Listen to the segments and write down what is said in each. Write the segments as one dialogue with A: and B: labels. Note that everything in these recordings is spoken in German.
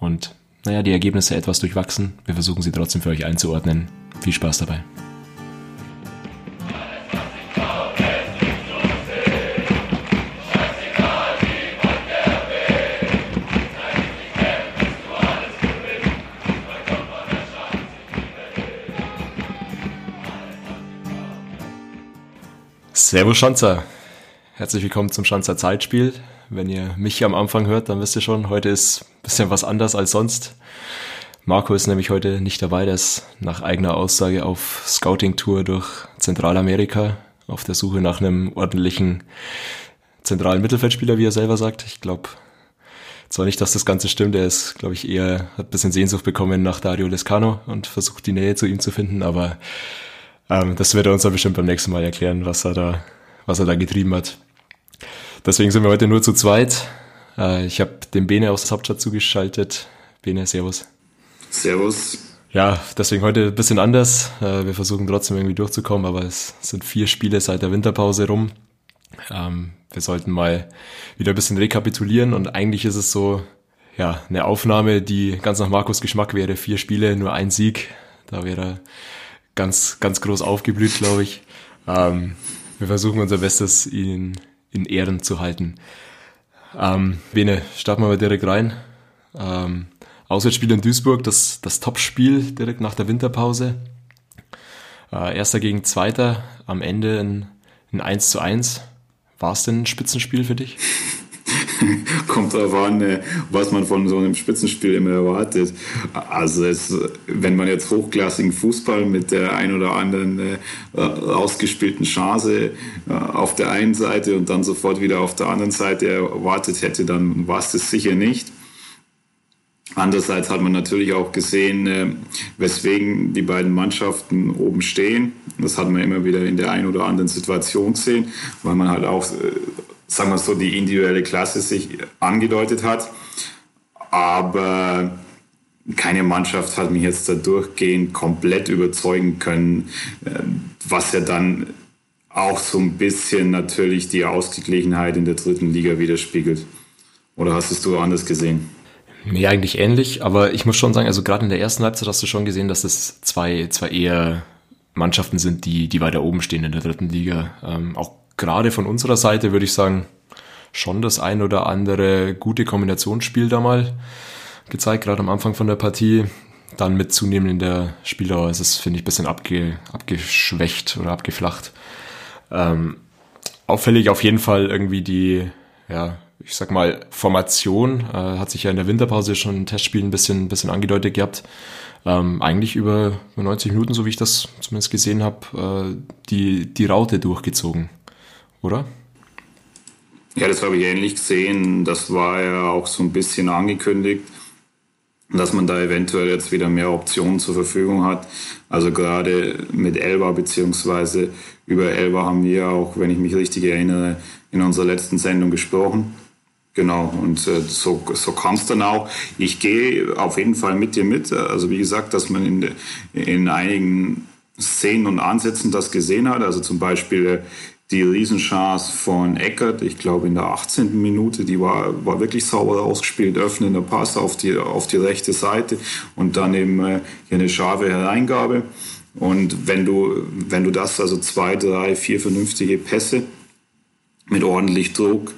A: und naja, die Ergebnisse etwas durchwachsen. Wir versuchen sie trotzdem für euch einzuordnen. Viel Spaß dabei. Servus Schanzer. Herzlich willkommen zum Schanzer Zeitspiel. Wenn ihr mich am Anfang hört, dann wisst ihr schon, heute ist ein bisschen was anders als sonst. Marco ist nämlich heute nicht dabei, der ist nach eigener Aussage auf Scouting-Tour durch Zentralamerika auf der Suche nach einem ordentlichen zentralen Mittelfeldspieler, wie er selber sagt. Ich glaube zwar nicht, dass das Ganze stimmt, er ist, glaube ich, eher, hat ein bisschen Sehnsucht bekommen nach Dario Lescano und versucht die Nähe zu ihm zu finden, aber ähm, das wird er uns dann bestimmt beim nächsten Mal erklären, was er da, was er da getrieben hat. Deswegen sind wir heute nur zu zweit. Äh, ich habe den Bene aus Hauptstadt zugeschaltet. Bene, Servus.
B: Servus.
A: Ja, deswegen heute ein bisschen anders. Äh, wir versuchen trotzdem irgendwie durchzukommen, aber es sind vier Spiele seit der Winterpause rum. Ähm, wir sollten mal wieder ein bisschen rekapitulieren und eigentlich ist es so, ja, eine Aufnahme, die ganz nach Markus Geschmack wäre. Vier Spiele, nur ein Sieg. Da wäre er ganz, ganz groß aufgeblüht, glaube ich. Ähm, wir versuchen unser Bestes, ihn in Ehren zu halten. Ähm, Bene, starten wir mal direkt rein. Ähm, Auswärtsspiel in Duisburg, das, das Topspiel direkt nach der Winterpause. Äh, erster gegen Zweiter, am Ende ein, ein 1 zu 1. War es denn ein Spitzenspiel für dich?
B: kommt darauf an, äh, was man von so einem Spitzenspiel immer erwartet. Also es, wenn man jetzt hochklassigen Fußball mit der ein oder anderen äh, ausgespielten Chance äh, auf der einen Seite und dann sofort wieder auf der anderen Seite erwartet hätte, dann war es das sicher nicht. Andererseits hat man natürlich auch gesehen, äh, weswegen die beiden Mannschaften oben stehen. Das hat man immer wieder in der einen oder anderen Situation gesehen, weil man halt auch äh, sagen wir so, die individuelle Klasse sich angedeutet hat. Aber keine Mannschaft hat mich jetzt da durchgehend komplett überzeugen können, äh, was ja dann auch so ein bisschen natürlich die Ausgeglichenheit in der dritten Liga widerspiegelt. Oder hast es du anders gesehen?
A: Mir eigentlich ähnlich, aber ich muss schon sagen, also gerade in der ersten Halbzeit hast du schon gesehen, dass es zwei, zwei eher Mannschaften sind, die, die weiter oben stehen in der dritten Liga. Ähm, auch gerade von unserer Seite würde ich sagen, schon das ein oder andere gute Kombinationsspiel da mal gezeigt, gerade am Anfang von der Partie. Dann mit zunehmender Spieldauer ist es, finde ich, ein bisschen abge, abgeschwächt oder abgeflacht. Ähm, auffällig auf jeden Fall irgendwie die, ja, ich sag mal, Formation, äh, hat sich ja in der Winterpause schon ein Testspiel ein bisschen, ein bisschen angedeutet gehabt. Ähm, eigentlich über 90 Minuten, so wie ich das zumindest gesehen habe, äh, die, die Raute durchgezogen oder?
B: Ja, das habe ich ähnlich gesehen. Das war ja auch so ein bisschen angekündigt, dass man da eventuell jetzt wieder mehr Optionen zur Verfügung hat. Also gerade mit Elba beziehungsweise über Elba haben wir auch, wenn ich mich richtig erinnere, in unserer letzten Sendung gesprochen. Genau, und äh, so, so kam es dann auch. Ich gehe auf jeden Fall mit dir mit. Also wie gesagt, dass man in, in einigen Szenen und Ansätzen das gesehen hat. Also zum Beispiel die Riesenchance von Eckert, ich glaube in der 18. Minute, die war, war wirklich sauber ausgespielt, öffnender Pass auf die, auf die rechte Seite und dann eben äh, hier eine scharfe Hereingabe. Und wenn du, wenn du das, also zwei, drei, vier vernünftige Pässe mit ordentlich Druck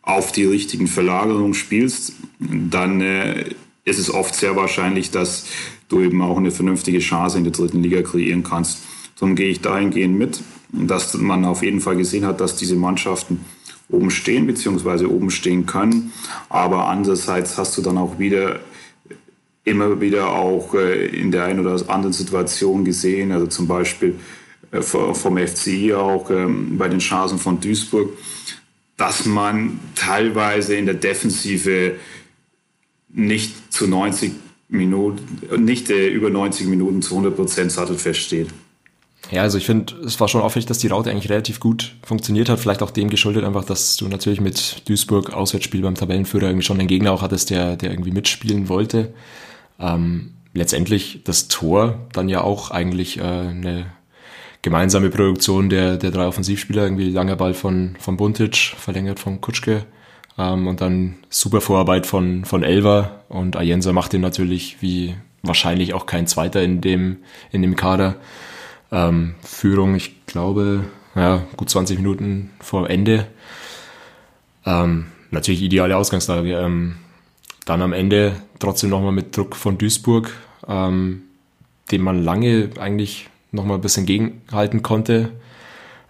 B: auf die richtigen Verlagerungen spielst, dann äh, ist es oft sehr wahrscheinlich, dass du eben auch eine vernünftige Chance in der dritten Liga kreieren kannst. Darum gehe ich dahingehend mit dass man auf jeden Fall gesehen hat, dass diese Mannschaften oben stehen bzw. oben stehen können. Aber andererseits hast du dann auch wieder immer wieder auch äh, in der einen oder anderen Situation gesehen, also zum Beispiel äh, vom FCI auch ähm, bei den Chancen von Duisburg, dass man teilweise in der Defensive nicht zu 90 Minuten, nicht äh, über 90 Minuten zu 100 Prozent sattelfest steht.
A: Ja, also ich finde, es war schon auffällig, dass die Raute eigentlich relativ gut funktioniert hat. Vielleicht auch dem geschuldet einfach, dass du natürlich mit Duisburg Auswärtsspiel beim Tabellenführer irgendwie schon einen Gegner auch hattest, der, der irgendwie mitspielen wollte. Ähm, letztendlich das Tor dann ja auch eigentlich äh, eine gemeinsame Produktion der, der drei Offensivspieler, irgendwie langer Ball von, von Buntic, verlängert von Kutschke ähm, und dann super Vorarbeit von, von Elva und Ayensa macht den natürlich wie wahrscheinlich auch kein Zweiter in dem, in dem Kader. Ähm, Führung, ich glaube, ja, gut 20 Minuten vor Ende. Ähm, natürlich ideale Ausgangslage. Ähm, dann am Ende trotzdem nochmal mit Druck von Duisburg, ähm, dem man lange eigentlich nochmal ein bisschen gegenhalten konnte.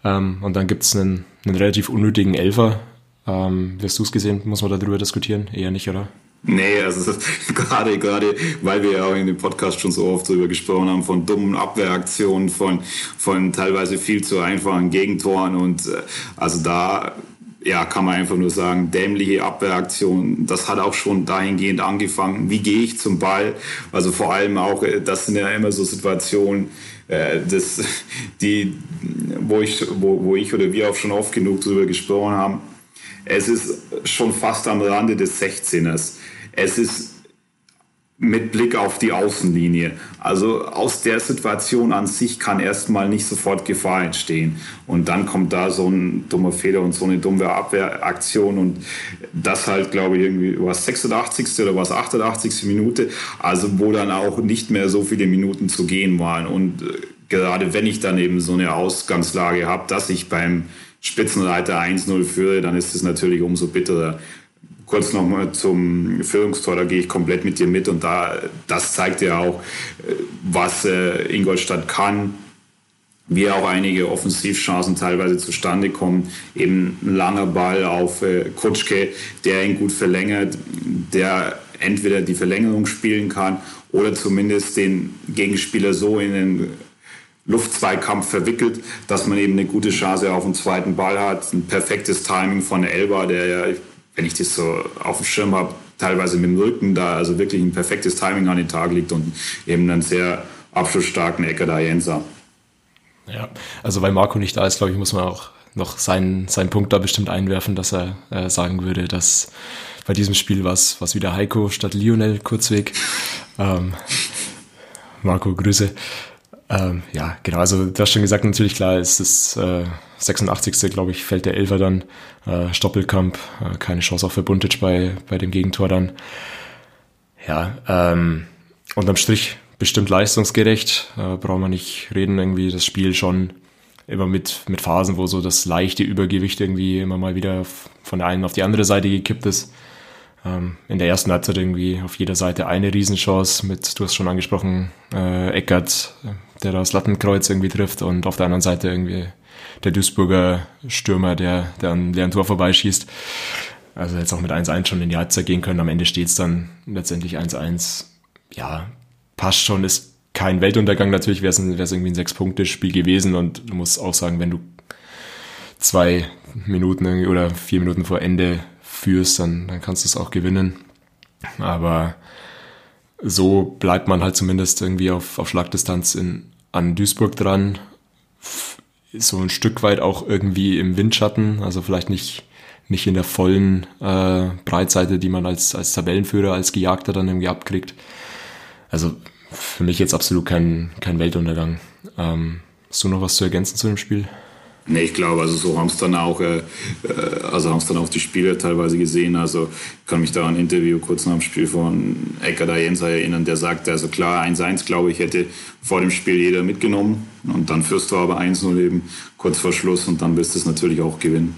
A: Ähm, und dann gibt's einen, einen relativ unnötigen Elfer. Ähm, wirst du es gesehen? Muss man darüber diskutieren? Eher nicht, oder?
B: Nee, also gerade, gerade, weil wir ja auch in dem Podcast schon so oft darüber gesprochen haben, von dummen Abwehraktionen, von, von teilweise viel zu einfachen Gegentoren und äh, also da ja, kann man einfach nur sagen, dämliche Abwehraktion. Das hat auch schon dahingehend angefangen. Wie gehe ich zum Ball? Also vor allem auch, äh, das sind ja immer so Situationen, äh, das, die, wo ich, wo, wo ich oder wir auch schon oft genug darüber gesprochen haben. Es ist schon fast am Rande des 16ers. Es ist mit Blick auf die Außenlinie. Also aus der Situation an sich kann erstmal nicht sofort Gefahr entstehen. Und dann kommt da so ein dummer Fehler und so eine dumme Abwehraktion und das halt, glaube ich, irgendwie was 86. oder was 88. Minute, also wo dann auch nicht mehr so viele Minuten zu gehen waren. Und äh, gerade wenn ich dann eben so eine Ausgangslage habe, dass ich beim Spitzenreiter 1-0 führe, dann ist es natürlich umso bitterer kurz nochmal zum Führungstor, da gehe ich komplett mit dir mit und da, das zeigt ja auch, äh, was äh, Ingolstadt kann, wie auch einige Offensivchancen teilweise zustande kommen. Eben ein langer Ball auf äh, Kutschke, der ihn gut verlängert, der entweder die Verlängerung spielen kann oder zumindest den Gegenspieler so in den Luftzweikampf verwickelt, dass man eben eine gute Chance auf den zweiten Ball hat. Ein perfektes Timing von Elba, der ja, wenn ich das so auf dem Schirm habe, teilweise mit dem Rücken da also wirklich ein perfektes Timing an den Tag liegt und eben einen sehr abschlussstarken Ecker da Jenser.
A: Ja, also weil Marco nicht da ist, glaube ich, muss man auch noch seinen, seinen Punkt da bestimmt einwerfen, dass er äh, sagen würde, dass bei diesem Spiel was was wieder Heiko statt Lionel Kurzweg. Ähm, Marco, Grüße. Ähm, ja, genau, also du hast schon gesagt, natürlich klar ist es äh, 86. glaube ich, fällt der Elfer dann. Äh, Stoppelkamp, äh, keine Chance auch für Buntic bei, bei dem Gegentor dann. Ja, ähm, unterm Strich bestimmt leistungsgerecht, äh, brauchen wir nicht reden, irgendwie das Spiel schon immer mit, mit Phasen, wo so das leichte Übergewicht irgendwie immer mal wieder von der einen auf die andere Seite gekippt ist. Ähm, in der ersten Halbzeit irgendwie auf jeder Seite eine Riesenchance mit, du hast schon angesprochen, äh, Eckert, der das Lattenkreuz irgendwie trifft und auf der anderen Seite irgendwie der Duisburger Stürmer, der, der an leeren Tor vorbeischießt. Also jetzt auch mit 1-1 schon in die Halbzeit gehen können. Am Ende steht es dann letztendlich 1-1. Ja, passt schon, ist kein Weltuntergang. Natürlich wäre es irgendwie ein Sechs-Punkte-Spiel gewesen und du musst auch sagen, wenn du zwei Minuten oder vier Minuten vor Ende führst, dann, dann kannst du es auch gewinnen. Aber so bleibt man halt zumindest irgendwie auf, auf Schlagdistanz in, an Duisburg dran. So ein Stück weit auch irgendwie im Windschatten, also vielleicht nicht, nicht in der vollen äh, Breitseite, die man als, als Tabellenführer, als Gejagter dann irgendwie abkriegt. Also für mich jetzt absolut kein, kein Weltuntergang. Ähm, hast du noch was zu ergänzen zu dem Spiel?
B: Nee, ich glaube, also so haben es dann auch, äh, äh also haben es dann auch die Spieler teilweise gesehen. Also ich kann mich da an ein Interview kurz nach dem Spiel von Ecker Jenser erinnern, der sagte, also klar, 1-1, glaube ich, hätte vor dem Spiel jeder mitgenommen. Und dann führst du aber 1-0 eben kurz vor Schluss und dann wirst du es natürlich auch gewinnen.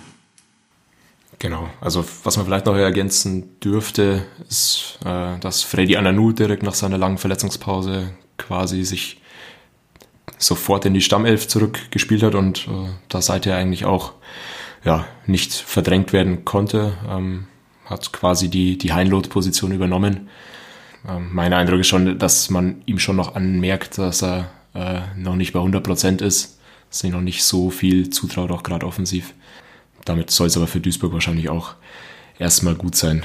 A: Genau, also was man vielleicht noch ergänzen dürfte, ist, äh, dass Freddy Ananu direkt nach seiner langen Verletzungspause quasi sich sofort in die Stammelf zurückgespielt hat und äh, da seither eigentlich auch ja, nicht verdrängt werden konnte. Ähm, hat quasi die, die Heinloth-Position übernommen. Ähm, mein Eindruck ist schon, dass man ihm schon noch anmerkt, dass er äh, noch nicht bei 100% ist, dass er noch nicht so viel zutraut, auch gerade offensiv. Damit soll es aber für Duisburg wahrscheinlich auch erstmal gut sein.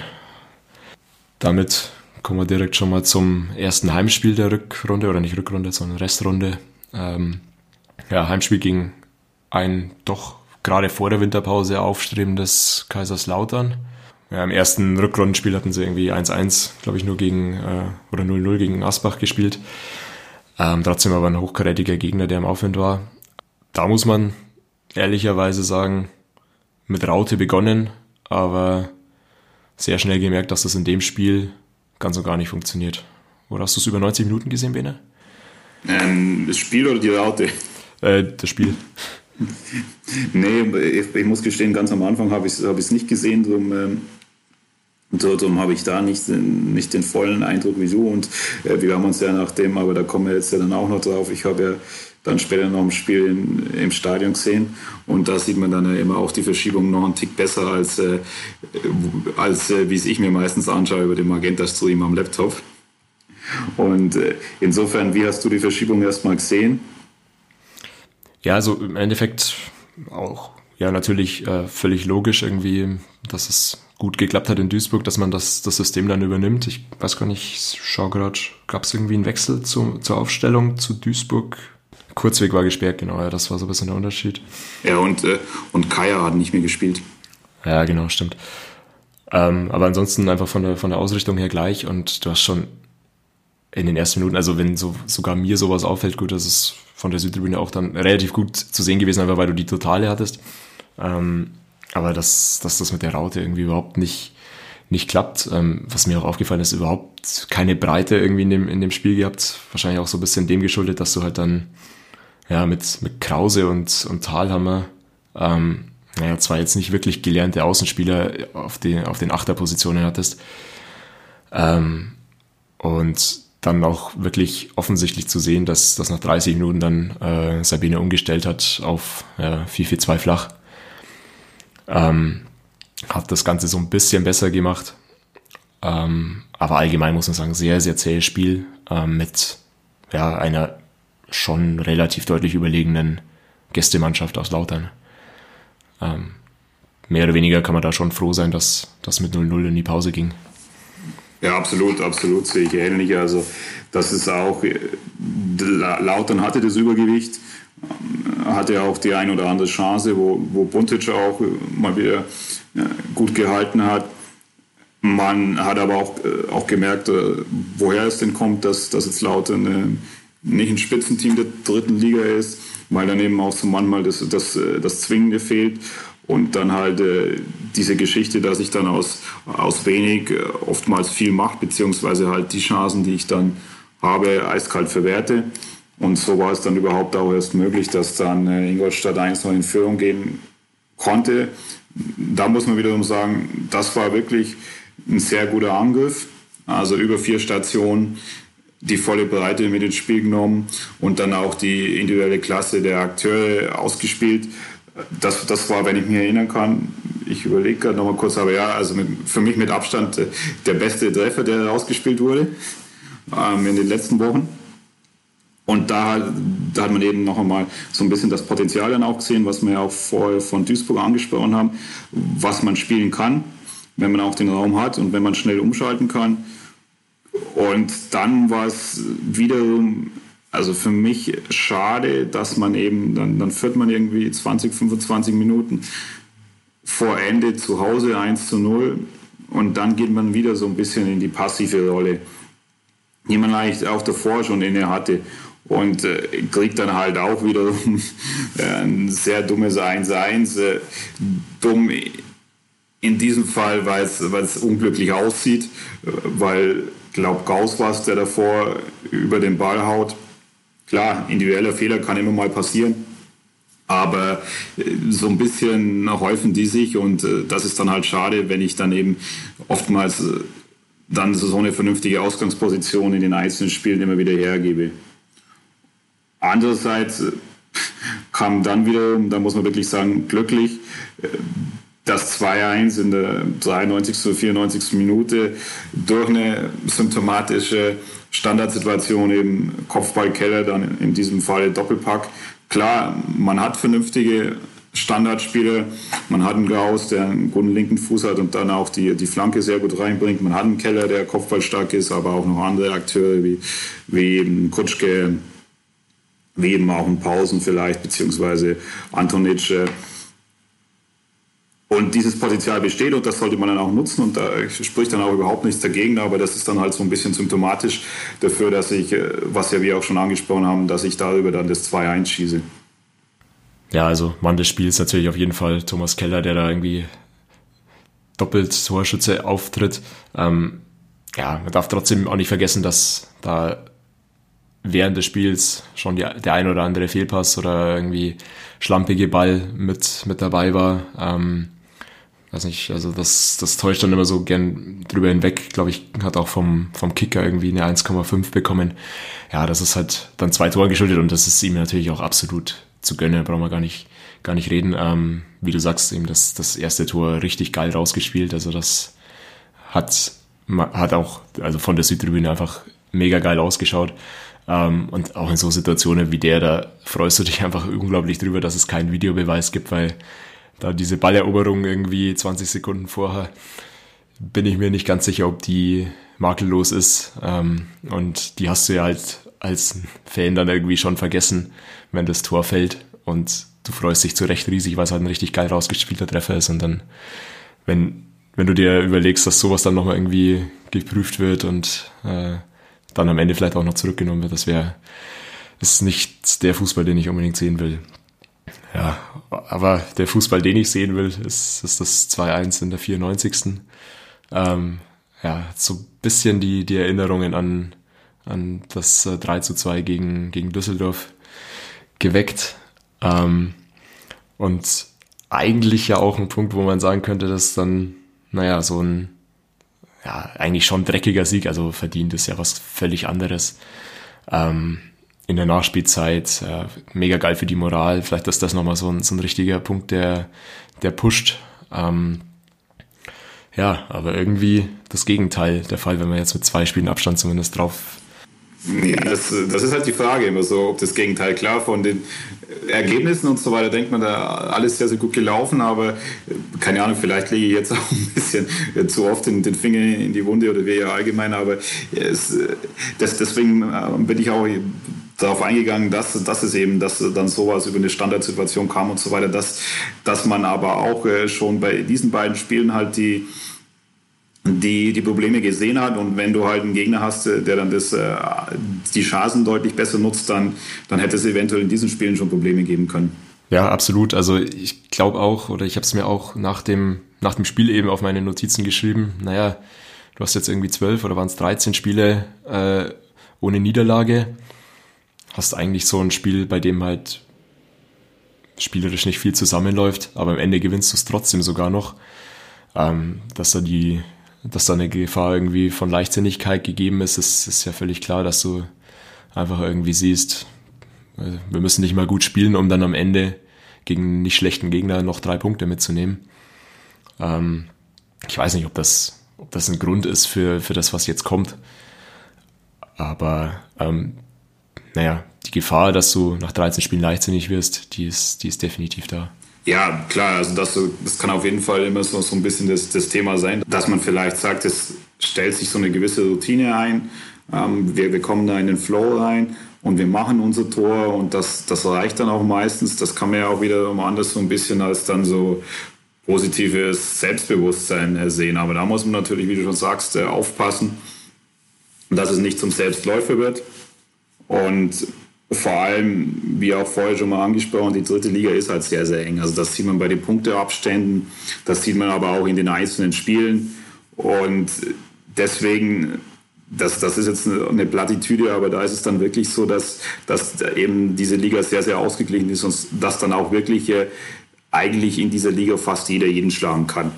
A: Damit kommen wir direkt schon mal zum ersten Heimspiel der Rückrunde, oder nicht Rückrunde, sondern Restrunde. Ähm, ja, Heimspiel gegen ein doch gerade vor der Winterpause aufstrebendes Kaiserslautern. Ja, Im ersten Rückrundenspiel hatten sie irgendwie 1-1, glaube ich, nur gegen, äh, oder 0-0 gegen Asbach gespielt. Ähm, trotzdem aber ein hochkarätiger Gegner, der im Aufwind war. Da muss man ehrlicherweise sagen, mit Raute begonnen, aber sehr schnell gemerkt, dass das in dem Spiel ganz und gar nicht funktioniert. Oder hast du es über 90 Minuten gesehen, Bene?
B: Ähm, das Spiel oder die Raute?
A: Äh, das Spiel.
B: nee, ich, ich, muss gestehen, ganz am Anfang habe ich es hab nicht gesehen, darum, ähm, darum habe ich da nicht, nicht den vollen Eindruck wie du. Und äh, wir haben uns ja nach dem, aber da kommen wir jetzt ja dann auch noch drauf, ich habe ja dann später noch ein Spiel in, im Stadion gesehen und da sieht man dann ja immer auch die Verschiebung noch einen Tick besser als, äh, als äh, wie es ich mir meistens anschaue über den Magenta-Stream am Laptop. Und äh, insofern, wie hast du die Verschiebung erstmal gesehen?
A: Ja, also im Endeffekt auch, ja, natürlich äh, völlig logisch irgendwie, dass es gut geklappt hat in Duisburg, dass man das, das System dann übernimmt. Ich weiß gar nicht, ich schaue gerade, gab es irgendwie einen Wechsel zu, zur Aufstellung zu Duisburg? Kurzweg war gesperrt, genau, ja, das war so ein bisschen der Unterschied.
B: Ja, und, äh, und Kaya hat nicht mehr gespielt.
A: Ja, genau, stimmt. Ähm, aber ansonsten einfach von der, von der Ausrichtung her gleich und du hast schon in den ersten Minuten, also wenn so, sogar mir sowas auffällt, gut, das ist von der Südtribüne auch dann relativ gut zu sehen gewesen, einfach weil du die Totale hattest. Ähm, aber dass, dass das mit der Raute irgendwie überhaupt nicht, nicht klappt, ähm, was mir auch aufgefallen ist, überhaupt keine Breite irgendwie in dem, in dem Spiel gehabt. Wahrscheinlich auch so ein bisschen dem geschuldet, dass du halt dann ja mit, mit Krause und, und Talhammer, ähm, naja, zwar jetzt nicht wirklich gelernte Außenspieler auf, die, auf den Achterpositionen hattest. Ähm, und dann auch wirklich offensichtlich zu sehen, dass, dass nach 30 Minuten dann äh, Sabine umgestellt hat auf ja, 4-4-2 flach. Ähm, hat das Ganze so ein bisschen besser gemacht. Ähm, aber allgemein muss man sagen, sehr, sehr zähes Spiel ähm, mit ja, einer schon relativ deutlich überlegenen Gästemannschaft aus Lautern. Ähm, mehr oder weniger kann man da schon froh sein, dass das mit 0-0 in die Pause ging.
B: Ja, absolut, absolut sehe ich ähnlich. Also das ist auch, äh, Lautern hatte das Übergewicht, ähm, hatte auch die ein oder andere Chance, wo, wo Buntic auch äh, mal wieder äh, gut gehalten hat. Man hat aber auch, auch gemerkt, woher es denn kommt, dass, dass jetzt Lautern nicht ein Spitzenteam der dritten Liga ist, weil dann eben auch so manchmal das, das, das Zwingende fehlt. Und dann halt äh, diese Geschichte, dass ich dann aus, aus wenig äh, oftmals viel mache, beziehungsweise halt die Chancen, die ich dann habe, eiskalt verwerte. Und so war es dann überhaupt auch erst möglich, dass dann äh, Ingolstadt 1 noch in Führung gehen konnte. Da muss man wiederum sagen, das war wirklich ein sehr guter Angriff. Also über vier Stationen die volle Breite mit ins Spiel genommen und dann auch die individuelle Klasse der Akteure ausgespielt das, das war, wenn ich mich erinnern kann, ich überlege gerade nochmal kurz, aber ja, also mit, für mich mit Abstand äh, der beste Treffer, der rausgespielt wurde ähm, in den letzten Wochen. Und da, da hat man eben noch einmal so ein bisschen das Potenzial dann auch gesehen, was wir ja auch vorher von Duisburg angesprochen haben, was man spielen kann, wenn man auch den Raum hat und wenn man schnell umschalten kann. Und dann war es wiederum also für mich schade, dass man eben, dann, dann führt man irgendwie 20, 25 Minuten vor Ende zu Hause 1 zu 0 und dann geht man wieder so ein bisschen in die passive Rolle, die man eigentlich auch davor schon inne hatte und äh, kriegt dann halt auch wieder ein sehr dummes 1-1. Äh, dumm in diesem Fall, weil es unglücklich aussieht, äh, weil, ich glaube, Gauss war es, der davor über den Ball haut Klar, individueller Fehler kann immer mal passieren. Aber äh, so ein bisschen häufen die sich und äh, das ist dann halt schade, wenn ich dann eben oftmals äh, dann so eine vernünftige Ausgangsposition in den einzelnen Spielen immer wieder hergebe. Andererseits kam dann wieder, da muss man wirklich sagen, glücklich, das 2-1 in der 93. oder 94. Minute durch eine symptomatische Standardsituation eben Kopfballkeller, dann in diesem Fall Doppelpack. Klar, man hat vernünftige Standardspieler. Man hat einen Gauss, der einen guten linken Fuß hat und dann auch die, die Flanke sehr gut reinbringt. Man hat einen Keller, der kopfballstark ist, aber auch noch andere Akteure wie, wie eben Kutschke, wie eben auch ein Pausen vielleicht, beziehungsweise Antonic. Und dieses Potenzial besteht und das sollte man dann auch nutzen und da spricht dann auch überhaupt nichts dagegen, aber das ist dann halt so ein bisschen symptomatisch dafür, dass ich, äh, was ja wir auch schon angesprochen haben, dass ich darüber dann das 2-1 schieße.
A: Ja, also Mann des Spiels natürlich auf jeden Fall Thomas Keller, der da irgendwie doppelt Torschütze auftritt. Ähm, ja, man darf trotzdem auch nicht vergessen, dass da während des Spiels schon die, der ein oder andere Fehlpass oder irgendwie schlampige Ball mit, mit dabei war. Ähm, weiß nicht, also das, das täuscht dann immer so gern drüber hinweg. Glaube ich, hat auch vom, vom Kicker irgendwie eine 1,5 bekommen. Ja, das ist halt dann zwei Tore geschuldet und das ist ihm natürlich auch absolut zu gönnen, brauchen wir gar nicht, gar nicht reden. Ähm, wie du sagst, eben das, das erste Tor richtig geil rausgespielt. Also das hat, hat auch, also von der Südtribüne einfach mega geil ausgeschaut. Ähm, und auch in so Situationen wie der, da freust du dich einfach unglaublich drüber, dass es keinen Videobeweis gibt, weil da diese Balleroberung irgendwie 20 Sekunden vorher bin ich mir nicht ganz sicher, ob die makellos ist. Ähm, und die hast du ja halt als Fan dann irgendwie schon vergessen, wenn das Tor fällt. Und du freust dich zu Recht riesig, weil es halt ein richtig geil rausgespielter Treffer ist. Und dann, wenn, wenn du dir überlegst, dass sowas dann nochmal irgendwie geprüft wird und äh, dann am Ende vielleicht auch noch zurückgenommen wird, das wäre ist nicht der Fußball, den ich unbedingt sehen will. Ja, aber der Fußball, den ich sehen will, ist, ist das 2-1 in der 94. Ähm, ja, so ein bisschen die, die Erinnerungen an, an das 3 äh, zu 2 gegen, gegen Düsseldorf geweckt. Ähm, und eigentlich ja auch ein Punkt, wo man sagen könnte, dass dann, naja, so ein, ja, eigentlich schon dreckiger Sieg, also verdient ist ja was völlig anderes. Ähm, in der Nachspielzeit, äh, mega geil für die Moral. Vielleicht ist das nochmal so ein, so ein richtiger Punkt, der, der pusht. Ähm, ja, aber irgendwie das Gegenteil der Fall, wenn man jetzt mit zwei Spielen Abstand zumindest drauf.
B: Ja, das, das ist halt die Frage immer so, ob das Gegenteil klar von den Ergebnissen und so weiter denkt man da alles sehr, sehr gut gelaufen, aber keine Ahnung, vielleicht lege ich jetzt auch ein bisschen zu oft den, den Finger in die Wunde oder wir ja allgemein, aber es, das, deswegen äh, bin ich auch darauf eingegangen, dass, dass es eben, dass dann sowas über eine Standardsituation kam und so weiter, dass, dass man aber auch äh, schon bei diesen beiden Spielen halt die, die die Probleme gesehen hat und wenn du halt einen Gegner hast, äh, der dann das, äh, die Chancen deutlich besser nutzt, dann, dann hätte es eventuell in diesen Spielen schon Probleme geben können.
A: Ja, absolut. Also ich glaube auch, oder ich habe es mir auch nach dem, nach dem Spiel eben auf meine Notizen geschrieben, naja, du hast jetzt irgendwie zwölf oder waren es 13 Spiele äh, ohne Niederlage hast eigentlich so ein Spiel, bei dem halt spielerisch nicht viel zusammenläuft, aber am Ende gewinnst du es trotzdem sogar noch. Ähm, dass da die, dass da eine Gefahr irgendwie von Leichtsinnigkeit gegeben ist, ist, ist ja völlig klar, dass du einfach irgendwie siehst, äh, wir müssen nicht mal gut spielen, um dann am Ende gegen nicht schlechten Gegner noch drei Punkte mitzunehmen. Ähm, ich weiß nicht, ob das, ob das ein Grund ist für, für das, was jetzt kommt. Aber ähm, naja, die Gefahr, dass du nach 13 Spielen leichtsinnig wirst, die ist, die ist definitiv da.
B: Ja, klar, also das, das kann auf jeden Fall immer so, so ein bisschen das, das Thema sein, dass man vielleicht sagt, es stellt sich so eine gewisse Routine ein, ähm, wir, wir kommen da in den Flow rein und wir machen unser Tor und das, das reicht dann auch meistens. Das kann man ja auch wieder anders so ein bisschen als dann so positives Selbstbewusstsein sehen. Aber da muss man natürlich, wie du schon sagst, äh, aufpassen, dass es nicht zum Selbstläufer wird. Und vor allem, wie auch vorher schon mal angesprochen, die dritte Liga ist halt sehr, sehr eng. Also das sieht man bei den Punkteabständen, das sieht man aber auch in den einzelnen Spielen. Und deswegen, das, das ist jetzt eine Plattitüde, aber da ist es dann wirklich so, dass, dass eben diese Liga sehr, sehr ausgeglichen ist und dass dann auch wirklich äh, eigentlich in dieser Liga fast jeder jeden schlagen kann.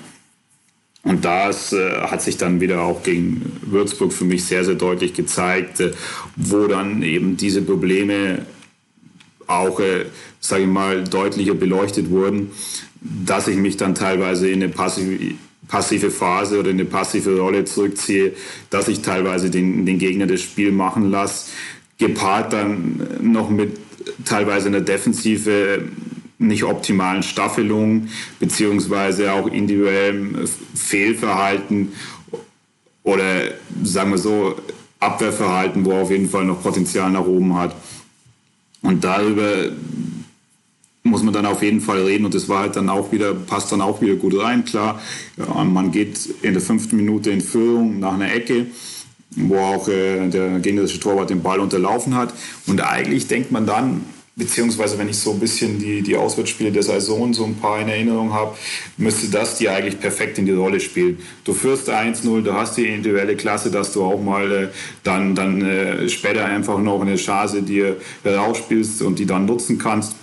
B: Und das äh, hat sich dann wieder auch gegen Würzburg für mich sehr, sehr deutlich gezeigt, äh, wo dann eben diese Probleme auch, äh, sage ich mal, deutlicher beleuchtet wurden, dass ich mich dann teilweise in eine passive, passive Phase oder in eine passive Rolle zurückziehe, dass ich teilweise den, den Gegner das Spiel machen lasse, gepaart dann noch mit teilweise einer Defensive, nicht optimalen Staffelungen beziehungsweise auch individuellem Fehlverhalten oder sagen wir so Abwehrverhalten, wo er auf jeden Fall noch Potenzial nach oben hat. Und darüber muss man dann auf jeden Fall reden und das war halt dann auch wieder, passt dann auch wieder gut rein, klar. Ja, man geht in der fünften Minute in Führung nach einer Ecke, wo auch äh, der gegnerische Torwart den Ball unterlaufen hat. Und eigentlich denkt man dann, beziehungsweise wenn ich so ein bisschen die, die Auswärtsspiele der Saison so ein paar in Erinnerung habe, müsste das dir eigentlich perfekt in die Rolle spielen. Du führst 1-0, du hast die individuelle Klasse, dass du auch mal äh, dann, dann äh, später einfach noch eine Chance dir rausspielst und die dann nutzen kannst.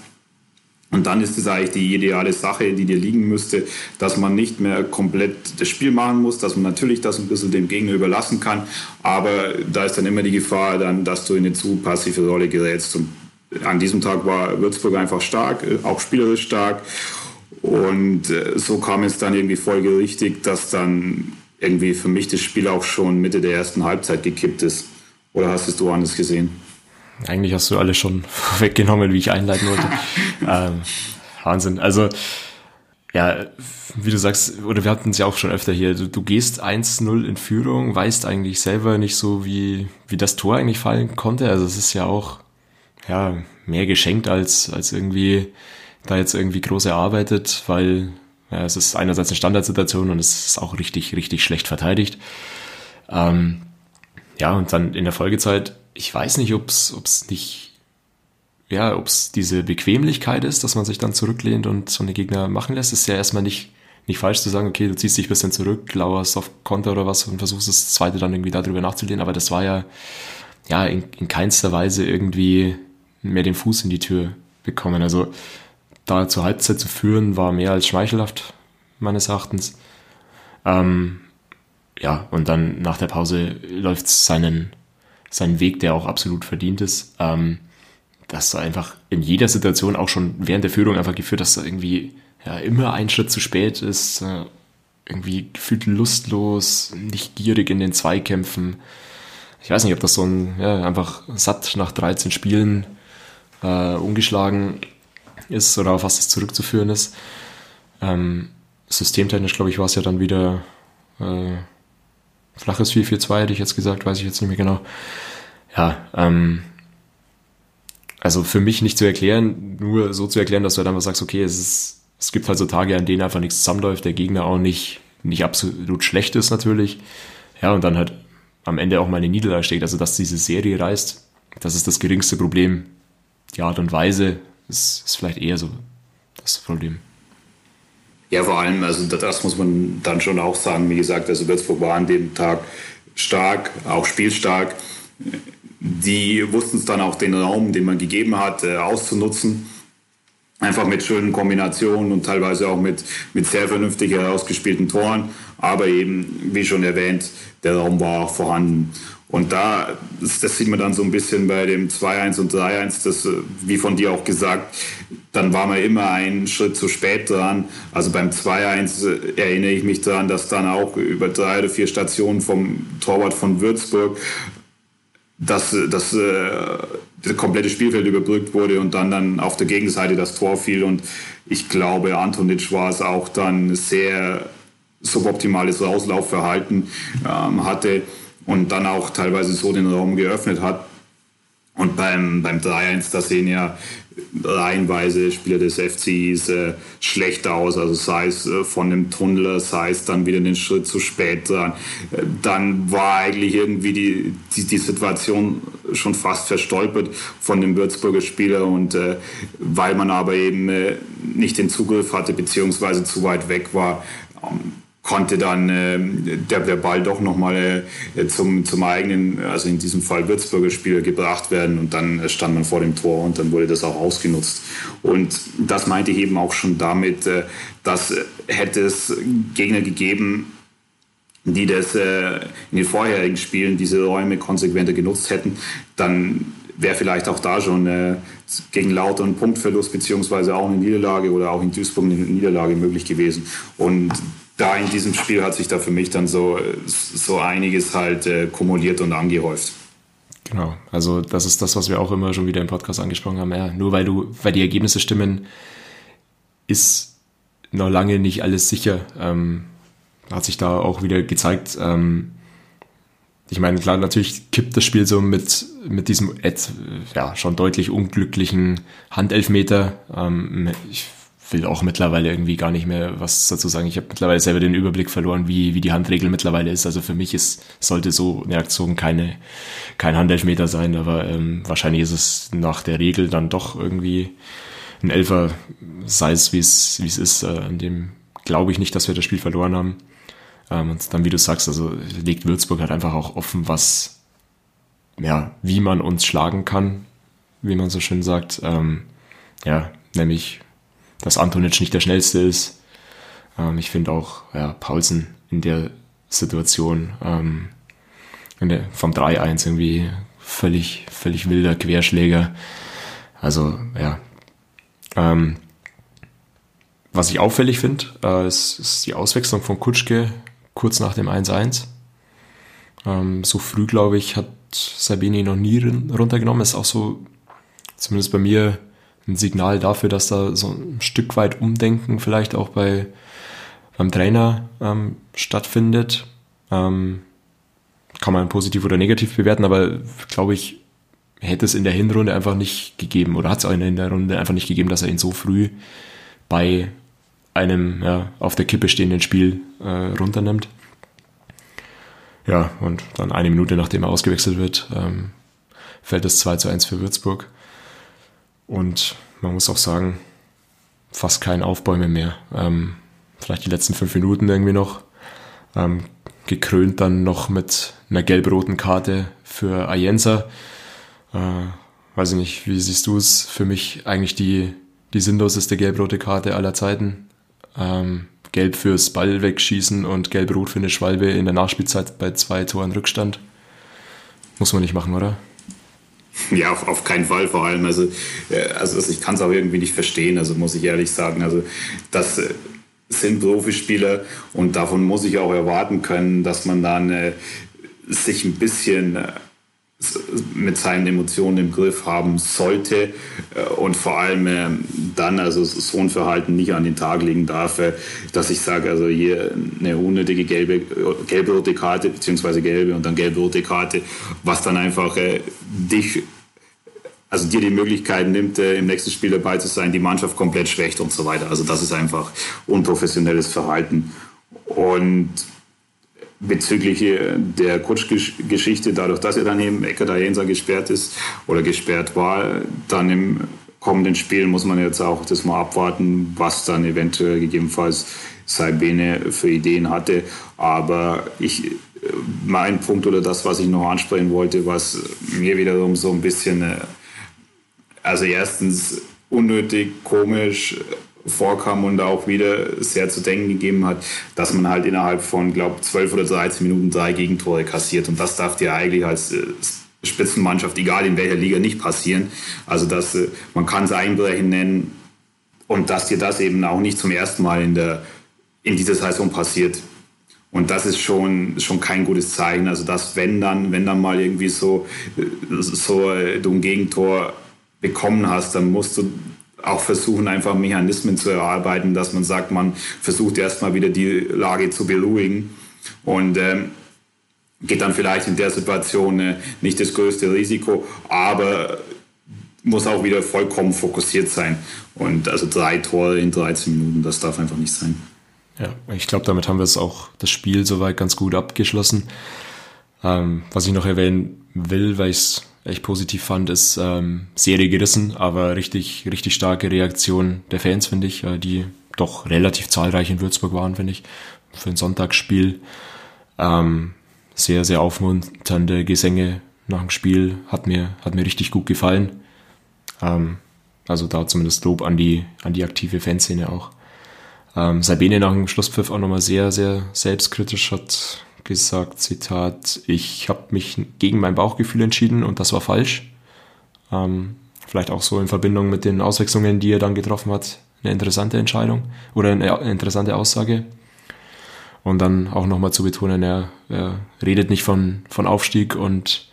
B: Und dann ist es eigentlich die ideale Sache, die dir liegen müsste, dass man nicht mehr komplett das Spiel machen muss, dass man natürlich das ein bisschen dem Gegner überlassen kann. Aber da ist dann immer die Gefahr, dann, dass du in eine zu passive Rolle gerätst. Und an diesem Tag war Würzburg einfach stark, auch spielerisch stark. Und äh, so kam es dann irgendwie folgerichtig, dass dann irgendwie für mich das Spiel auch schon Mitte der ersten Halbzeit gekippt ist. Oder hast du anders gesehen?
A: Eigentlich hast du alles schon weggenommen, wie ich einleiten wollte. ähm, Wahnsinn. Also, ja, wie du sagst, oder wir hatten es ja auch schon öfter hier, du, du gehst 1-0 in Führung, weißt eigentlich selber nicht so, wie, wie das Tor eigentlich fallen konnte. Also es ist ja auch ja, mehr geschenkt als, als irgendwie da jetzt irgendwie groß erarbeitet, weil ja, es ist einerseits eine Standardsituation und es ist auch richtig, richtig schlecht verteidigt. Ähm, ja, und dann in der Folgezeit ich weiß nicht, ob es nicht, ja, ob es diese Bequemlichkeit ist, dass man sich dann zurücklehnt und so eine Gegner machen lässt. Ist ja erstmal nicht, nicht falsch zu sagen, okay, du ziehst dich ein bisschen zurück, lauerst auf Konter oder was und versuchst das zweite dann irgendwie darüber nachzulehnen, aber das war ja, ja, in, in keinster Weise irgendwie mehr den Fuß in die Tür bekommen. Also da zur Halbzeit zu führen, war mehr als schmeichelhaft, meines Erachtens. Ähm, ja, und dann nach der Pause läuft es seinen seinen Weg, der auch absolut verdient ist. Ähm, dass du einfach in jeder Situation auch schon während der Führung einfach geführt, dass er irgendwie ja, immer einen Schritt zu spät ist, äh, irgendwie gefühlt lustlos, nicht gierig in den Zweikämpfen. Ich weiß nicht, ob das so ein, ja, einfach satt nach 13 Spielen äh, ungeschlagen ist oder auf was das zurückzuführen ist. Ähm, systemtechnisch, glaube ich, war es ja dann wieder äh, flaches 4-4-2 hätte ich jetzt gesagt, weiß ich jetzt nicht mehr genau. Ja, ähm, also für mich nicht zu erklären, nur so zu erklären, dass du halt einfach sagst, okay, es ist, es gibt halt so Tage, an denen einfach nichts zusammenläuft, der Gegner auch nicht, nicht absolut schlecht ist natürlich. Ja, und dann halt am Ende auch mal eine Niederlage steht. Also, dass diese Serie reißt, das ist das geringste Problem. Die Art und Weise ist, ist vielleicht eher so das Problem.
B: Ja, vor allem, also das muss man dann schon auch sagen. Wie gesagt, also Würzburg war an dem Tag stark, auch spielstark. Die wussten es dann auch, den Raum, den man gegeben hat, äh, auszunutzen. Einfach mit schönen Kombinationen und teilweise auch mit, mit sehr vernünftig herausgespielten Toren. Aber eben, wie schon erwähnt, der Raum war vorhanden. Und da, das, das, sieht man dann so ein bisschen bei dem 2-1 und 3-1, das, äh, wie von dir auch gesagt, dann war man immer einen Schritt zu spät dran. Also beim 2-1 äh, erinnere ich mich daran, dass dann auch über drei oder vier Stationen vom Torwart von Würzburg dass, äh, das komplette Spielfeld überbrückt wurde und dann, dann auf der Gegenseite das Tor fiel. Und ich glaube, Antonic war es auch dann sehr suboptimales Rauslaufverhalten ähm, hatte und dann auch teilweise so den Raum geöffnet hat. Und beim, beim 3-1, da sehen ja reihenweise Spieler des FCIs äh, schlecht aus, also sei es äh, von dem Tunnel, sei es dann wieder den Schritt zu spät dran. Äh, dann war eigentlich irgendwie die, die, die, Situation schon fast verstolpert von dem Würzburger Spieler und äh, weil man aber eben äh, nicht den Zugriff hatte, beziehungsweise zu weit weg war, ähm, konnte dann äh, der, der Ball doch nochmal äh, zum, zum eigenen, also in diesem Fall Würzburger Spieler gebracht werden und dann äh, stand man vor dem Tor und dann wurde das auch ausgenutzt. Und das meinte ich eben auch schon damit, äh, dass äh, hätte es Gegner gegeben, die das äh, in den vorherigen Spielen diese Räume konsequenter genutzt hätten, dann wäre vielleicht auch da schon äh, gegen Lauter ein Punktverlust beziehungsweise auch eine Niederlage oder auch in Duisburg eine Niederlage möglich gewesen. Und da in diesem Spiel hat sich da für mich dann so, so einiges halt äh, kumuliert und angehäuft.
A: Genau, also das ist das, was wir auch immer schon wieder im Podcast angesprochen haben. Ja, nur weil du, weil die Ergebnisse stimmen, ist noch lange nicht alles sicher. Ähm, hat sich da auch wieder gezeigt. Ähm, ich meine, klar, natürlich kippt das Spiel so mit, mit diesem ja, schon deutlich unglücklichen Handelfmeter. Ähm, ich will auch mittlerweile irgendwie gar nicht mehr was dazu sagen. Ich habe mittlerweile selber den Überblick verloren, wie, wie die Handregel mittlerweile ist. Also für mich ist, sollte so eine Aktion keine, kein Handelfmeter sein, aber ähm, wahrscheinlich ist es nach der Regel dann doch irgendwie ein Elfer, sei es wie es, wie es ist, äh, an dem glaube ich nicht, dass wir das Spiel verloren haben. Ähm, und dann, wie du sagst, also legt Würzburg halt einfach auch offen, was, ja, wie man uns schlagen kann, wie man so schön sagt. Ähm, ja, nämlich, dass Antonic nicht der schnellste ist. Ähm, ich finde auch, ja, Paulsen in der Situation, ähm, in der, vom 3-1 irgendwie völlig, völlig wilder Querschläger. Also, ja. Ähm, was ich auffällig finde, äh, ist, ist die Auswechslung von Kutschke kurz nach dem 1-1. Ähm, so früh, glaube ich, hat Sabini noch nie runtergenommen. Ist auch so, zumindest bei mir, ein Signal dafür, dass da so ein Stück weit Umdenken vielleicht auch bei, beim Trainer ähm, stattfindet. Ähm, kann man positiv oder negativ bewerten, aber glaube ich, hätte es in der Hinrunde einfach nicht gegeben oder hat es auch in der Runde einfach nicht gegeben, dass er ihn so früh bei einem ja, auf der Kippe stehenden Spiel äh, runternimmt. Ja, und dann eine Minute nachdem er ausgewechselt wird, ähm, fällt es 2 zu 1 für Würzburg. Und man muss auch sagen, fast kein Aufbäume mehr. Ähm, vielleicht die letzten fünf Minuten irgendwie noch. Ähm, gekrönt dann noch mit einer gelb-roten Karte für Ayensa. Äh, weiß ich nicht, wie siehst du es? Für mich eigentlich die, die sinnloseste gelb-rote Karte aller Zeiten. Ähm, gelb fürs Ball wegschießen und gelb-rot für eine Schwalbe in der Nachspielzeit bei zwei Toren Rückstand. Muss man nicht machen, oder?
B: Ja, auf, auf keinen Fall vor allem. Also, äh, also ich kann es auch irgendwie nicht verstehen, also muss ich ehrlich sagen. Also das äh, sind Profispieler und davon muss ich auch erwarten können, dass man dann äh, sich ein bisschen äh, mit seinen Emotionen im Griff haben sollte äh, und vor allem ähm, dann also so ein Verhalten nicht an den Tag legen darf, äh, dass ich sage, also hier eine unnötige gelbe, gelbe rote Karte beziehungsweise gelbe und dann gelbe rote Karte, was dann einfach äh, dich also dir die Möglichkeit nimmt, im nächsten Spiel dabei zu sein, die Mannschaft komplett schwächt und so weiter. Also das ist einfach unprofessionelles Verhalten. Und bezüglich der Kutschgeschichte, dadurch, dass er dann eben Eckert Ayensa gesperrt ist oder gesperrt war, dann im kommenden Spiel muss man jetzt auch das mal abwarten, was dann eventuell gegebenenfalls Saibene für Ideen hatte. Aber ich, mein Punkt oder das, was ich noch ansprechen wollte, was mir wiederum so ein bisschen, äh, also erstens unnötig, komisch, vorkam und auch wieder sehr zu denken gegeben hat, dass man halt innerhalb von, glaube 12 oder 13 Minuten drei Gegentore kassiert. Und das darf dir eigentlich als äh, Spitzenmannschaft, egal in welcher Liga, nicht passieren. Also dass äh, man kann es Einbrechen nennen und dass dir das eben auch nicht zum ersten Mal in, der, in dieser Saison passiert. Und das ist schon, schon kein gutes Zeichen. Also dass wenn dann, wenn dann mal irgendwie so, äh, so du ein Gegentor bekommen hast, dann musst du auch versuchen, einfach Mechanismen zu erarbeiten, dass man sagt, man versucht erstmal wieder die Lage zu beruhigen und ähm, geht dann vielleicht in der Situation äh, nicht das größte Risiko, aber muss auch wieder vollkommen fokussiert sein. Und also drei Tore in 13 Minuten, das darf einfach nicht sein.
A: Ja, ich glaube, damit haben wir es auch das Spiel soweit ganz gut abgeschlossen. Ähm, was ich noch erwähnen will, weil ich es echt positiv fand, ist ähm, Serie gerissen, aber richtig, richtig starke Reaktion der Fans, finde ich, äh, die doch relativ zahlreich in Würzburg waren, finde ich, für ein Sonntagsspiel. Ähm, sehr, sehr aufmunternde Gesänge nach dem Spiel, hat mir, hat mir richtig gut gefallen. Ähm, also da zumindest Lob an die, an die aktive Fanszene auch. Ähm, Sabine nach dem Schlusspfiff auch nochmal sehr, sehr selbstkritisch hat gesagt, Zitat, ich habe mich gegen mein Bauchgefühl entschieden und das war falsch. Ähm, vielleicht auch so in Verbindung mit den Auswechslungen, die er dann getroffen hat, eine interessante Entscheidung oder eine interessante Aussage. Und dann auch nochmal zu betonen, er, er redet nicht von, von Aufstieg und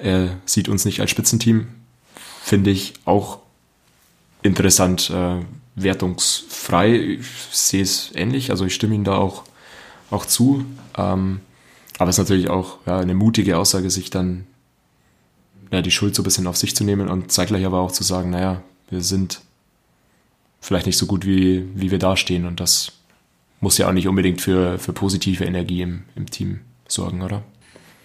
A: er sieht uns nicht als Spitzenteam. Finde ich auch interessant, äh, wertungsfrei. Ich sehe es ähnlich, also ich stimme ihm da auch, auch zu. Ähm, aber es ist natürlich auch ja, eine mutige Aussage, sich dann ja, die Schuld so ein bisschen auf sich zu nehmen und zeitgleich aber auch zu sagen, naja, wir sind vielleicht nicht so gut, wie, wie wir dastehen. Und das muss ja auch nicht unbedingt für, für positive Energie im, im Team sorgen, oder?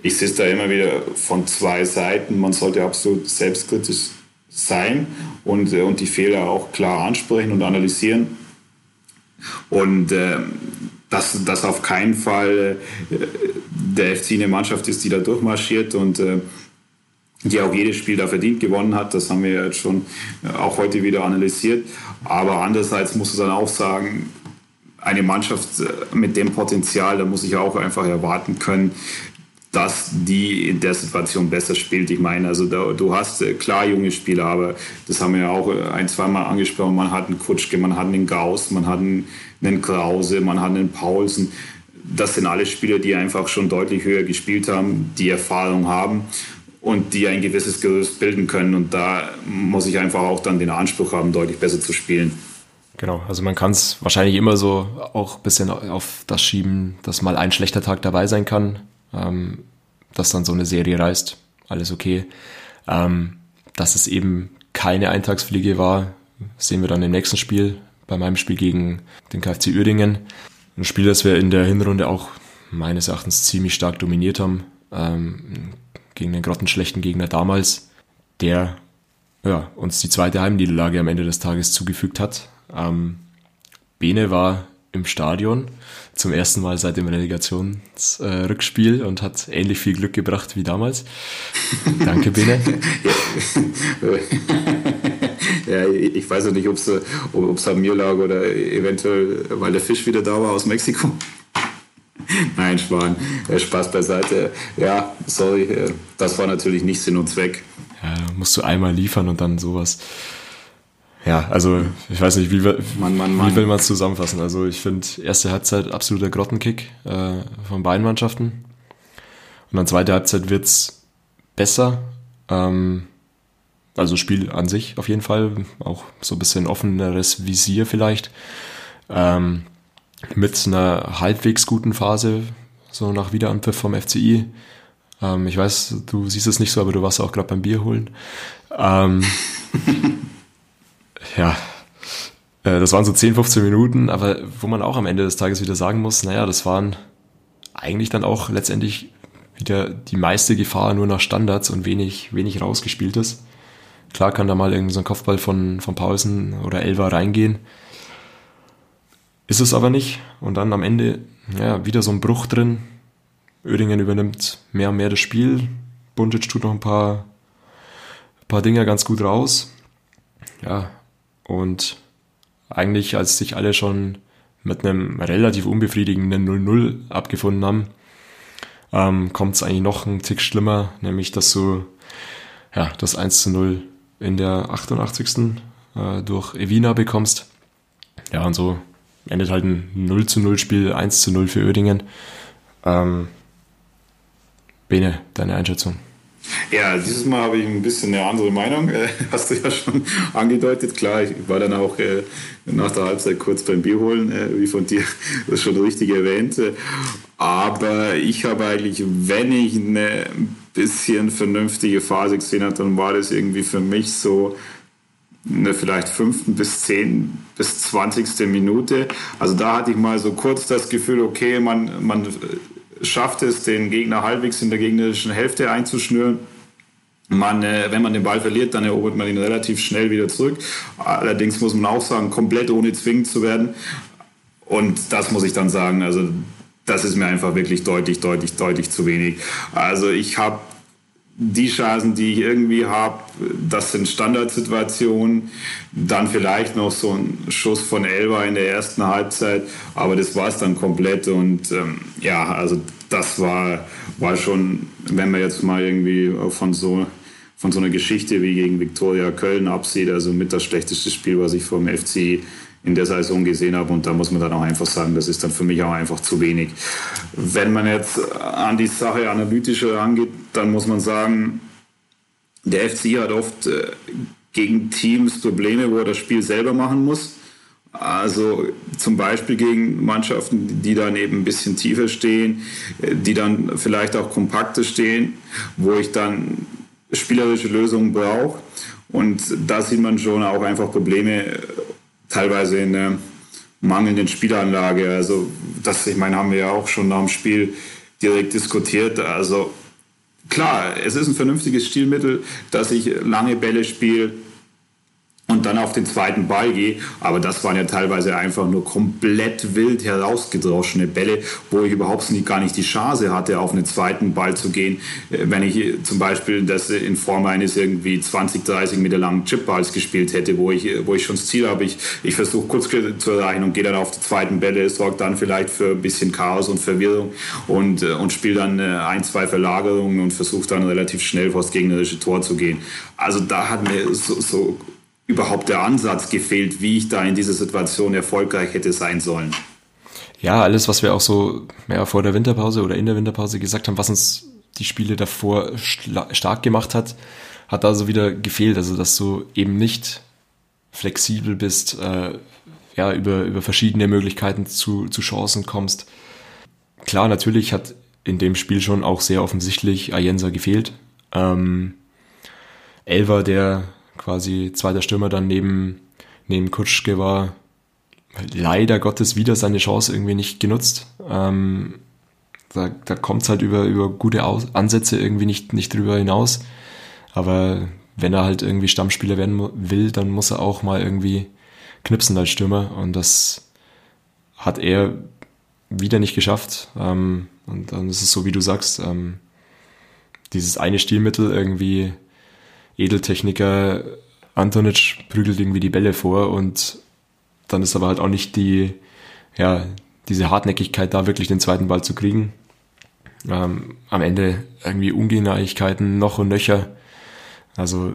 B: Ich sehe es da immer wieder von zwei Seiten. Man sollte absolut selbstkritisch sein und, äh, und die Fehler auch klar ansprechen und analysieren. Und äh, dass das auf keinen Fall äh, der FC eine Mannschaft ist, die da durchmarschiert und äh, die auch jedes Spiel da verdient gewonnen hat. Das haben wir jetzt schon äh, auch heute wieder analysiert. Aber andererseits muss man dann auch sagen, eine Mannschaft mit dem Potenzial, da muss ich auch einfach erwarten können, dass die in der Situation besser spielt. Ich meine, also da, du hast äh, klar junge Spieler, aber das haben wir ja auch ein, zweimal angesprochen. Man hat einen Kutschke, man hat einen Gauss, man hat einen, einen Krause, man hat einen Paulsen. Das sind alle Spieler, die einfach schon deutlich höher gespielt haben, die Erfahrung haben und die ein gewisses Gerüst bilden können. Und da muss ich einfach auch dann den Anspruch haben, deutlich besser zu spielen.
A: Genau, also man kann es wahrscheinlich immer so auch ein bisschen auf das schieben, dass mal ein schlechter Tag dabei sein kann, ähm, dass dann so eine Serie reißt, alles okay. Ähm, dass es eben keine Eintagsfliege war, sehen wir dann im nächsten Spiel, bei meinem Spiel gegen den KfC Uerdingen. Ein Spiel, das wir in der Hinrunde auch meines Erachtens ziemlich stark dominiert haben. Ähm, gegen den grottenschlechten Gegner damals, der ja, uns die zweite Heimniederlage am Ende des Tages zugefügt hat. Ähm, Bene war im Stadion zum ersten Mal seit dem Relegationsrückspiel äh, und hat ähnlich viel Glück gebracht wie damals. Danke, Bene.
B: ja, ich weiß auch nicht, ob es an mir lag oder eventuell, weil der Fisch wieder da war aus Mexiko. Nein, Schwan, äh, Spaß beiseite. Ja, sorry, äh, das war natürlich nicht Sinn und Zweck.
A: Ja, musst du einmal liefern und dann sowas. Ja, also ich weiß nicht, wie, Mann, Mann, Mann. wie will man es zusammenfassen? Also ich finde, erste Halbzeit absoluter Grottenkick äh, von beiden Mannschaften. Und dann zweite Halbzeit wird's besser. Ähm, also Spiel an sich auf jeden Fall. Auch so ein bisschen offeneres Visier vielleicht. Ähm, mit einer halbwegs guten Phase, so nach Wiederanpfiff vom FCI. Ähm, ich weiß, du siehst es nicht so, aber du warst auch gerade beim Bier holen. Ähm, ja, äh, das waren so 10, 15 Minuten, aber wo man auch am Ende des Tages wieder sagen muss, naja, das waren eigentlich dann auch letztendlich wieder die meiste Gefahr nur nach Standards und wenig, wenig rausgespieltes. Klar kann da mal irgendein so Kopfball von, von Paulsen oder Elva reingehen. Ist es aber nicht. Und dann am Ende, ja, wieder so ein Bruch drin. Oerdingen übernimmt mehr und mehr das Spiel. Buntic tut noch ein paar, paar Dinger ganz gut raus. Ja, und eigentlich, als sich alle schon mit einem relativ unbefriedigenden 0-0 abgefunden haben, ähm, kommt es eigentlich noch ein Tick schlimmer, nämlich dass du ja, das 1 0 in der 88. Äh, durch Evina bekommst. Ja, und so endet halt ein 0 zu 0 Spiel, 1 zu 0 für Oerdingen. Ähm, Bene, deine Einschätzung?
B: Ja, dieses Mal habe ich ein bisschen eine andere Meinung. Äh, hast du ja schon angedeutet. Klar, ich war dann auch äh, nach der Halbzeit kurz beim Bier holen, äh, wie von dir das schon richtig erwähnt. Aber ich habe eigentlich, wenn ich eine bisschen vernünftige Phase gesehen habe, dann war das irgendwie für mich so eine vielleicht fünften bis zehn bis zwanzigste Minute. Also da hatte ich mal so kurz das Gefühl, okay, man, man schafft es, den Gegner halbwegs in der gegnerischen Hälfte einzuschnüren. Man, äh, wenn man den Ball verliert, dann erobert man ihn relativ schnell wieder zurück. Allerdings muss man auch sagen, komplett ohne zwingend zu werden. Und das muss ich dann sagen, also das ist mir einfach wirklich deutlich, deutlich, deutlich zu wenig. Also ich habe die Chancen, die ich irgendwie habe, das sind Standardsituationen. Dann vielleicht noch so ein Schuss von Elba in der ersten Halbzeit, aber das war es dann komplett. Und ähm, ja, also das war, war schon, wenn man jetzt mal irgendwie von so, von so einer Geschichte wie gegen Viktoria Köln absieht, also mit das schlechteste Spiel, was ich vom FC in der Saison gesehen habe. Und da muss man dann auch einfach sagen, das ist dann für mich auch einfach zu wenig. Wenn man jetzt an die Sache analytischer rangeht, dann muss man sagen, der FC hat oft äh, gegen Teams Probleme, wo er das Spiel selber machen muss. Also zum Beispiel gegen Mannschaften, die dann eben ein bisschen tiefer stehen, die dann vielleicht auch kompakter stehen, wo ich dann spielerische Lösungen brauche. Und da sieht man schon auch einfach Probleme teilweise in der mangelnden Spielanlage. Also das, ich meine, haben wir ja auch schon nach dem Spiel direkt diskutiert. Also klar, es ist ein vernünftiges Stilmittel, dass ich lange Bälle spiele und dann auf den zweiten Ball gehe. Aber das waren ja teilweise einfach nur komplett wild herausgedroschene Bälle, wo ich überhaupt nicht, gar nicht die Chance hatte, auf einen zweiten Ball zu gehen. Äh, wenn ich zum Beispiel das in Form eines irgendwie 20, 30 Meter langen Chipballs gespielt hätte, wo ich, wo ich schon das Ziel habe, ich, ich versuche kurz zu erreichen und gehe dann auf die zweiten Bälle, sorgt dann vielleicht für ein bisschen Chaos und Verwirrung und, äh, und spiele dann äh, ein, zwei Verlagerungen und versuche dann relativ schnell vor das gegnerische Tor zu gehen. Also da hat mir so, so überhaupt der Ansatz gefehlt, wie ich da in dieser Situation erfolgreich hätte sein sollen.
A: Ja, alles, was wir auch so ja, vor der Winterpause oder in der Winterpause gesagt haben, was uns die Spiele davor stark gemacht hat, hat da so wieder gefehlt. Also, dass du eben nicht flexibel bist, äh, ja, über, über verschiedene Möglichkeiten zu, zu Chancen kommst. Klar, natürlich hat in dem Spiel schon auch sehr offensichtlich Ayensa gefehlt. Ähm, Elver, der quasi zweiter Stürmer dann neben, neben Kutschke war, leider Gottes wieder seine Chance irgendwie nicht genutzt. Ähm, da da kommt es halt über, über gute Aus Ansätze irgendwie nicht, nicht drüber hinaus. Aber wenn er halt irgendwie Stammspieler werden will, dann muss er auch mal irgendwie knipsen als Stürmer. Und das hat er wieder nicht geschafft. Ähm, und dann ist es so, wie du sagst, ähm, dieses eine Stilmittel irgendwie Edeltechniker Antonic prügelt irgendwie die Bälle vor und dann ist aber halt auch nicht die, ja, diese Hartnäckigkeit da wirklich den zweiten Ball zu kriegen. Ähm, am Ende irgendwie Ungenauigkeiten noch und nöcher. Also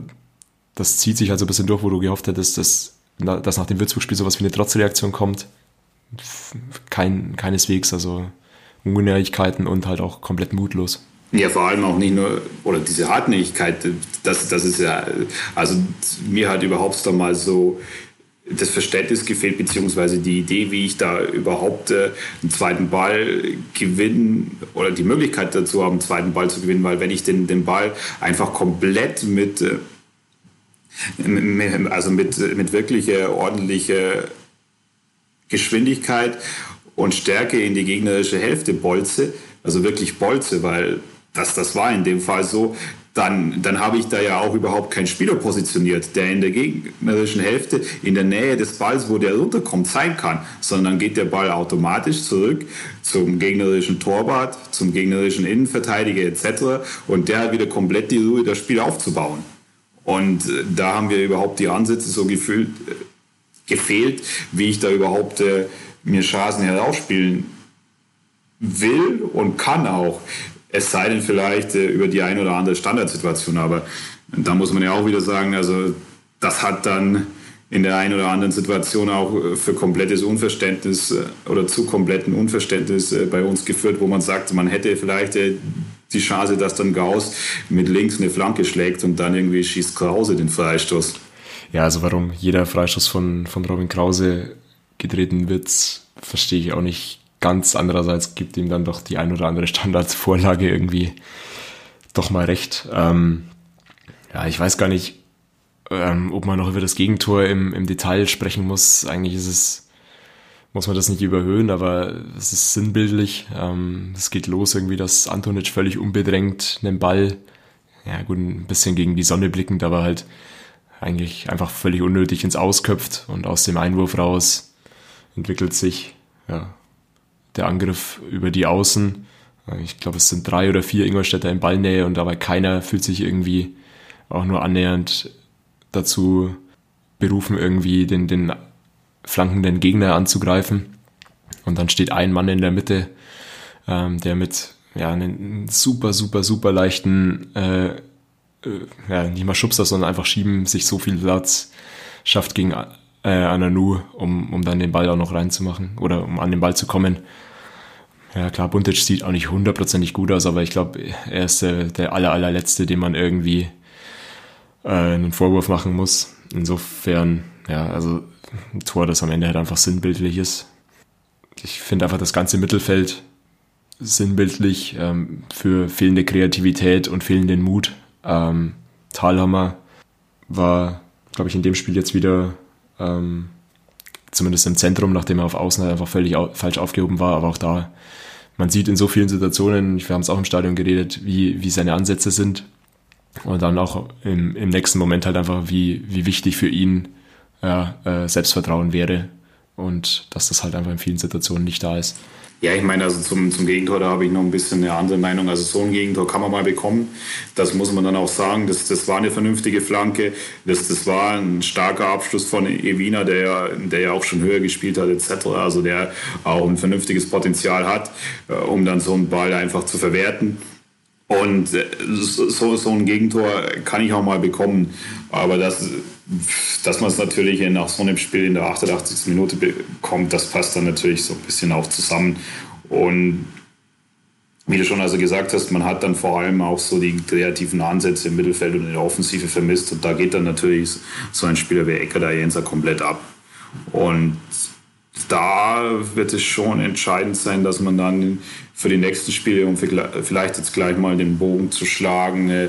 A: das zieht sich also ein bisschen durch, wo du gehofft hättest, dass, dass nach dem Würzburg-Spiel sowas wie eine Trotzreaktion kommt. Kein, keineswegs, also Ungenauigkeiten und halt auch komplett mutlos.
B: Ja, vor allem auch nicht nur, oder diese Hartnäckigkeit, das, das ist ja, also mir hat überhaupt da mal so das Verständnis gefehlt, beziehungsweise die Idee, wie ich da überhaupt äh, einen zweiten Ball gewinnen oder die Möglichkeit dazu habe, einen zweiten Ball zu gewinnen, weil wenn ich den, den Ball einfach komplett mit, äh, also mit, mit wirklicher ordentlicher Geschwindigkeit und Stärke in die gegnerische Hälfte bolze, also wirklich bolze, weil das, das war in dem Fall so, dann, dann habe ich da ja auch überhaupt keinen Spieler positioniert, der in der gegnerischen Hälfte in der Nähe des Balls, wo der runterkommt, sein kann, sondern geht der Ball automatisch zurück zum gegnerischen Torwart, zum gegnerischen Innenverteidiger etc. Und der hat wieder komplett die Ruhe, das Spiel aufzubauen. Und äh, da haben wir überhaupt die Ansätze so gefühlt, äh, gefehlt, wie ich da überhaupt äh, mir Chancen herausspielen will und kann auch. Es sei denn vielleicht äh, über die eine oder andere Standardsituation. Aber da muss man ja auch wieder sagen, also das hat dann in der einen oder anderen Situation auch äh, für komplettes Unverständnis äh, oder zu kompletten Unverständnis äh, bei uns geführt, wo man sagt, man hätte vielleicht die Chance, dass dann Gauss mit links eine Flanke schlägt und dann irgendwie schießt Krause den Freistoß.
A: Ja, also warum jeder Freistoß von, von Robin Krause getreten wird, verstehe ich auch nicht ganz andererseits gibt ihm dann doch die ein oder andere Standardsvorlage irgendwie doch mal recht. Ähm, ja, ich weiß gar nicht, ähm, ob man noch über das Gegentor im, im Detail sprechen muss. Eigentlich ist es, muss man das nicht überhöhen, aber es ist sinnbildlich. Ähm, es geht los irgendwie, dass Antonic völlig unbedrängt einen Ball, ja gut, ein bisschen gegen die Sonne blickend, aber halt eigentlich einfach völlig unnötig ins Ausköpft und aus dem Einwurf raus entwickelt sich ja, der Angriff über die Außen. Ich glaube, es sind drei oder vier Ingolstädter in Ballnähe und dabei keiner fühlt sich irgendwie auch nur annähernd dazu berufen, irgendwie den, den flankenden Gegner anzugreifen. Und dann steht ein Mann in der Mitte, ähm, der mit ja, einen super, super, super leichten, äh, äh, ja, nicht mal Schubser, sondern einfach schieben, sich so viel Platz schafft gegen äh, Ananu, um, um dann den Ball auch noch reinzumachen oder um an den Ball zu kommen. Ja klar, Buntic sieht auch nicht hundertprozentig gut aus, aber ich glaube, er ist der, der aller, allerletzte, dem man irgendwie äh, einen Vorwurf machen muss. Insofern, ja, also ein Tor, das am Ende halt einfach sinnbildlich ist. Ich finde einfach das ganze Mittelfeld sinnbildlich ähm, für fehlende Kreativität und fehlenden Mut. Ähm, Thalhammer war, glaube ich, in dem Spiel jetzt wieder ähm, zumindest im Zentrum, nachdem er auf Außen halt einfach völlig au falsch aufgehoben war, aber auch da, man sieht in so vielen Situationen, wir haben es auch im Stadion geredet, wie, wie seine Ansätze sind. Und dann auch im, im nächsten Moment halt einfach, wie, wie wichtig für ihn ja, äh, Selbstvertrauen wäre. Und dass das halt einfach in vielen Situationen nicht da ist.
B: Ja, ich meine, also zum, zum Gegentor, da habe ich noch ein bisschen eine andere Meinung. Also so ein Gegentor kann man mal bekommen. Das muss man dann auch sagen. Das, das war eine vernünftige Flanke. Das, das war ein starker Abschluss von Evina, der ja, der ja auch schon höher gespielt hat, etc. Also der auch ein vernünftiges Potenzial hat, äh, um dann so einen Ball einfach zu verwerten. Und äh, so, so ein Gegentor kann ich auch mal bekommen. Aber das, dass man es natürlich nach so einem Spiel in der 88. Minute bekommt, das passt dann natürlich so ein bisschen auch zusammen. Und wie du schon also gesagt hast, man hat dann vor allem auch so die kreativen Ansätze im Mittelfeld und in der Offensive vermisst. Und da geht dann natürlich so ein Spieler wie Ecker da Jenser komplett ab. Und da wird es schon entscheidend sein, dass man dann für die nächsten Spiele, um vielleicht jetzt gleich mal den Bogen zu schlagen, äh,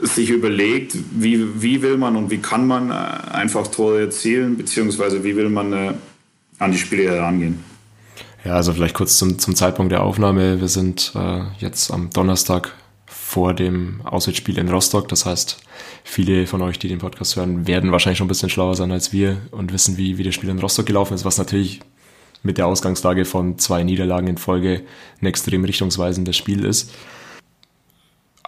B: sich überlegt, wie, wie will man und wie kann man äh, einfach Tore erzielen, beziehungsweise wie will man äh, an die Spiele herangehen.
A: Ja, also vielleicht kurz zum, zum Zeitpunkt der Aufnahme. Wir sind äh, jetzt am Donnerstag vor dem Auswärtsspiel in Rostock. Das heißt, viele von euch, die den Podcast hören, werden wahrscheinlich schon ein bisschen schlauer sein als wir und wissen, wie, wie das Spiel in Rostock gelaufen ist, was natürlich mit der Ausgangslage von zwei Niederlagen in Folge ein extrem richtungsweisendes Spiel ist.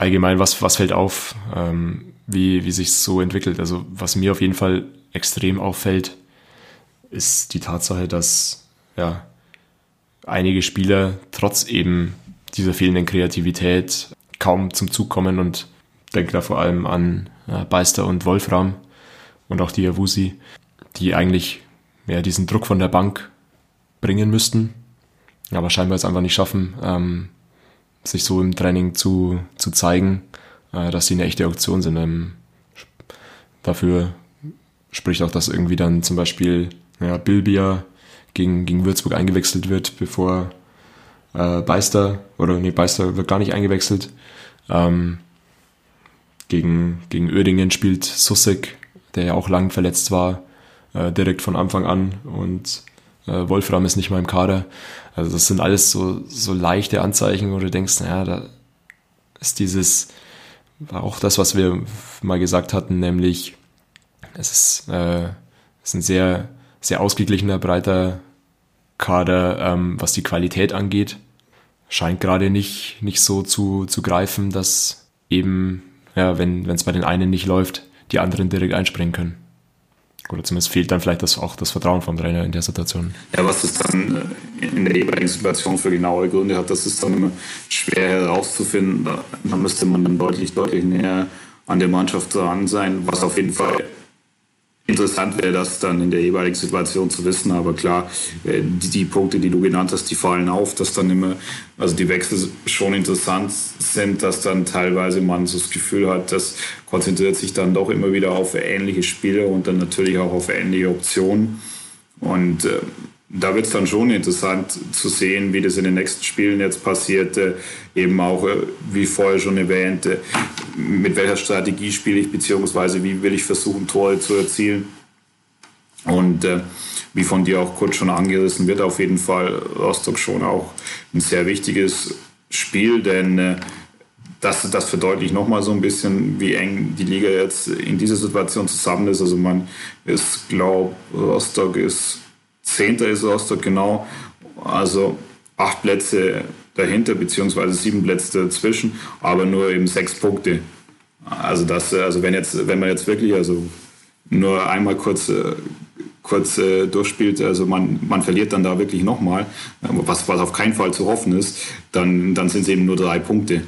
A: Allgemein, was, was fällt auf, ähm, wie, wie sich so entwickelt? Also, was mir auf jeden Fall extrem auffällt, ist die Tatsache, dass ja, einige Spieler trotz eben dieser fehlenden Kreativität kaum zum Zug kommen und denke da vor allem an äh, Beister und Wolfram und auch die Awusi, die eigentlich ja, diesen Druck von der Bank bringen müssten, aber scheinbar es einfach nicht schaffen, ähm, sich so im Training zu, zu zeigen, äh, dass sie eine echte Option sind. Ähm, dafür spricht auch, dass irgendwie dann zum Beispiel ja, Bilbia gegen, gegen Würzburg eingewechselt wird, bevor äh, Beister, oder nee, Beister wird gar nicht eingewechselt. Ähm, gegen, gegen Oerdingen spielt Sussek, der ja auch lang verletzt war, äh, direkt von Anfang an und äh, Wolfram ist nicht mal im Kader. Also das sind alles so, so leichte Anzeichen, wo du denkst, naja, da ist dieses, auch das, was wir mal gesagt hatten, nämlich es ist, äh, es ist ein sehr, sehr ausgeglichener, breiter Kader, ähm, was die Qualität angeht. Scheint gerade nicht, nicht so zu, zu greifen, dass eben, ja, wenn es bei den einen nicht läuft, die anderen direkt einspringen können. Oder zumindest fehlt dann vielleicht das, auch das Vertrauen vom Trainer in der Situation.
B: Ja, was es dann in der jeweiligen Situation für genaue Gründe hat, das ist dann immer schwer herauszufinden. Da müsste man dann deutlich, deutlich näher an der Mannschaft dran sein, was auf jeden Fall Interessant wäre das dann in der jeweiligen Situation zu wissen, aber klar, äh, die, die, Punkte, die du genannt hast, die fallen auf, dass dann immer, also die Wechsel schon interessant sind, dass dann teilweise man so das Gefühl hat, das konzentriert sich dann doch immer wieder auf ähnliche Spiele und dann natürlich auch auf ähnliche Optionen. Und äh, da wird es dann schon interessant zu sehen, wie das in den nächsten Spielen jetzt passiert. Äh, eben auch, äh, wie vorher schon erwähnt, äh, mit welcher Strategie spiele ich, beziehungsweise wie will ich versuchen, Tore zu erzielen. Und äh, wie von dir auch kurz schon angerissen wird, auf jeden Fall Rostock schon auch ein sehr wichtiges Spiel, denn äh, das, das verdeutlicht nochmal so ein bisschen, wie eng die Liga jetzt in dieser Situation zusammen ist. Also man ist, glaube Rostock ist Zehnter ist Rostock genau. Also acht Plätze dahinter, beziehungsweise sieben Plätze dazwischen, aber nur eben sechs Punkte. Also das, also wenn jetzt, wenn man jetzt wirklich also nur einmal kurz, kurz äh, durchspielt, also man, man verliert dann da wirklich nochmal, was, was auf keinen Fall zu hoffen ist, dann, dann sind es eben nur drei Punkte.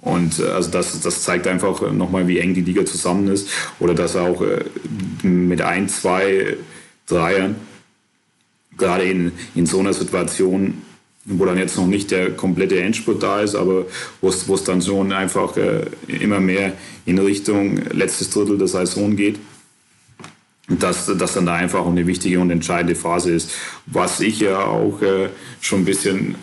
B: Und äh, also das, das zeigt einfach nochmal, wie eng die Liga zusammen ist. Oder dass auch äh, mit ein, zwei Dreiern gerade in, in so einer Situation, wo dann jetzt noch nicht der komplette Endspurt da ist, aber wo es dann schon einfach äh, immer mehr in Richtung letztes Drittel der Saison geht, dass das dann da einfach eine wichtige und entscheidende Phase ist. Was ich ja auch äh, schon ein bisschen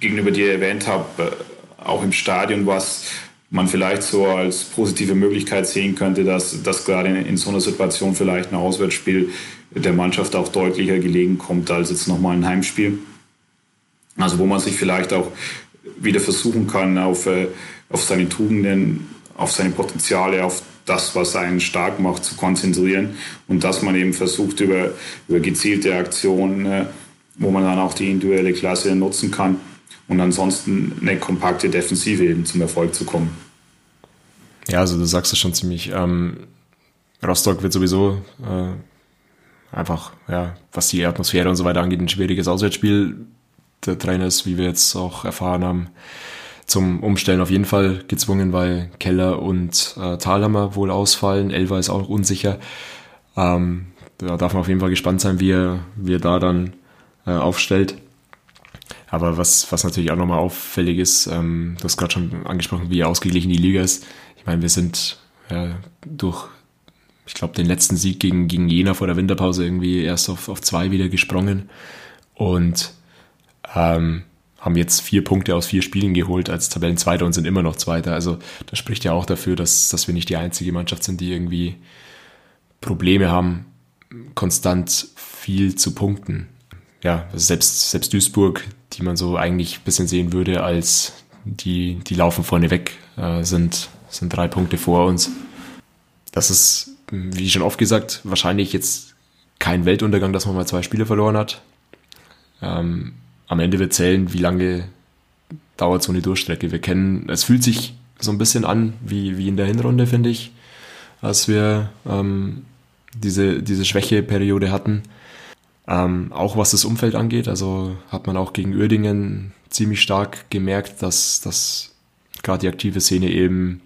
B: gegenüber dir erwähnt habe, äh, auch im Stadion, was man vielleicht so als positive Möglichkeit sehen könnte, dass, dass gerade in, in so einer Situation vielleicht ein Auswärtsspiel der Mannschaft auch deutlicher gelegen kommt als jetzt nochmal ein Heimspiel. Also wo man sich vielleicht auch wieder versuchen kann, auf, äh, auf seine Tugenden, auf seine Potenziale, auf das, was einen stark macht, zu konzentrieren und dass man eben versucht, über, über gezielte Aktionen, äh, wo man dann auch die individuelle Klasse nutzen kann und ansonsten eine kompakte Defensive eben zum Erfolg zu kommen.
A: Ja, also du sagst es schon ziemlich. Ähm, Rostock wird sowieso äh, einfach, ja, was die Atmosphäre und so weiter angeht, ein schwieriges Auswärtsspiel. Der Trainer ist, wie wir jetzt auch erfahren haben, zum Umstellen auf jeden Fall gezwungen, weil Keller und äh, Thalhammer wohl ausfallen. Elva ist auch unsicher. Ähm, da darf man auf jeden Fall gespannt sein, wie er, wie er da dann äh, aufstellt. Aber was, was natürlich auch nochmal auffällig ist, ähm, du hast gerade schon angesprochen, wie ausgeglichen die Liga ist. Ich meine, wir sind äh, durch, ich glaube, den letzten Sieg gegen, gegen Jena vor der Winterpause irgendwie erst auf, auf zwei wieder gesprungen. Und ähm, haben jetzt vier Punkte aus vier Spielen geholt als Tabellenzweiter und sind immer noch Zweiter. Also das spricht ja auch dafür, dass, dass wir nicht die einzige Mannschaft sind, die irgendwie Probleme haben, konstant viel zu punkten. Ja, selbst, selbst Duisburg, die man so eigentlich ein bisschen sehen würde, als die, die laufen vorne weg, äh, sind, sind drei Punkte vor uns. Das ist, wie schon oft gesagt, wahrscheinlich jetzt kein Weltuntergang, dass man mal zwei Spiele verloren hat. Ähm, am Ende wird zählen, wie lange dauert so eine Durchstrecke. Wir kennen, es fühlt sich so ein bisschen an wie, wie in der Hinrunde, finde ich, als wir ähm, diese, diese Schwächeperiode hatten. Ähm, auch was das Umfeld angeht, also hat man auch gegen Uerdingen ziemlich stark gemerkt, dass, dass gerade die aktive Szene eben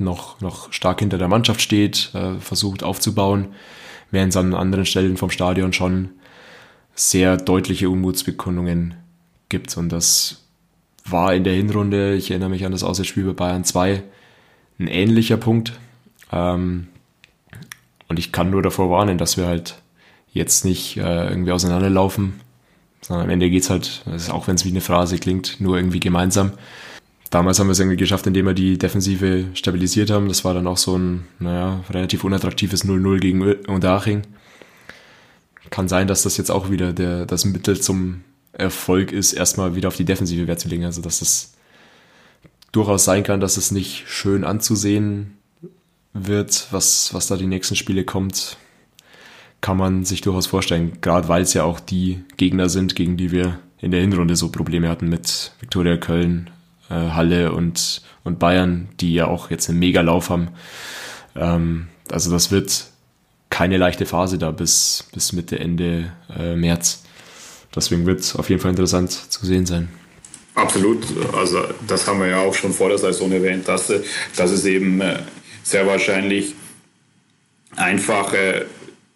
A: noch, noch stark hinter der Mannschaft steht, äh, versucht aufzubauen, während es an anderen Stellen vom Stadion schon sehr deutliche Unmutsbekundungen gibt. Und das war in der Hinrunde, ich erinnere mich an das Auswärtsspiel bei Bayern 2, ein ähnlicher Punkt. Ähm, und ich kann nur davor warnen, dass wir halt jetzt nicht äh, irgendwie auseinanderlaufen, sondern am Ende geht's halt, auch wenn es wie eine Phrase klingt, nur irgendwie gemeinsam. Damals haben wir es irgendwie geschafft, indem wir die Defensive stabilisiert haben. Das war dann auch so ein, naja, relativ unattraktives 0-0 gegen Unterhaching kann sein, dass das jetzt auch wieder der, das Mittel zum Erfolg ist, erstmal wieder auf die Defensive Wert zu legen. Also, dass es durchaus sein kann, dass es nicht schön anzusehen wird, was, was da die nächsten Spiele kommt, kann man sich durchaus vorstellen. Gerade weil es ja auch die Gegner sind, gegen die wir in der Hinrunde so Probleme hatten mit Viktoria Köln, äh, Halle und, und Bayern, die ja auch jetzt einen Megalauf haben. Ähm, also das wird keine leichte Phase da bis, bis Mitte, Ende äh, März. Deswegen wird es auf jeden Fall interessant zu sehen sein.
B: Absolut. Also das haben wir ja auch schon vor der Saison erwähnt, dass, dass es eben äh, sehr wahrscheinlich einfache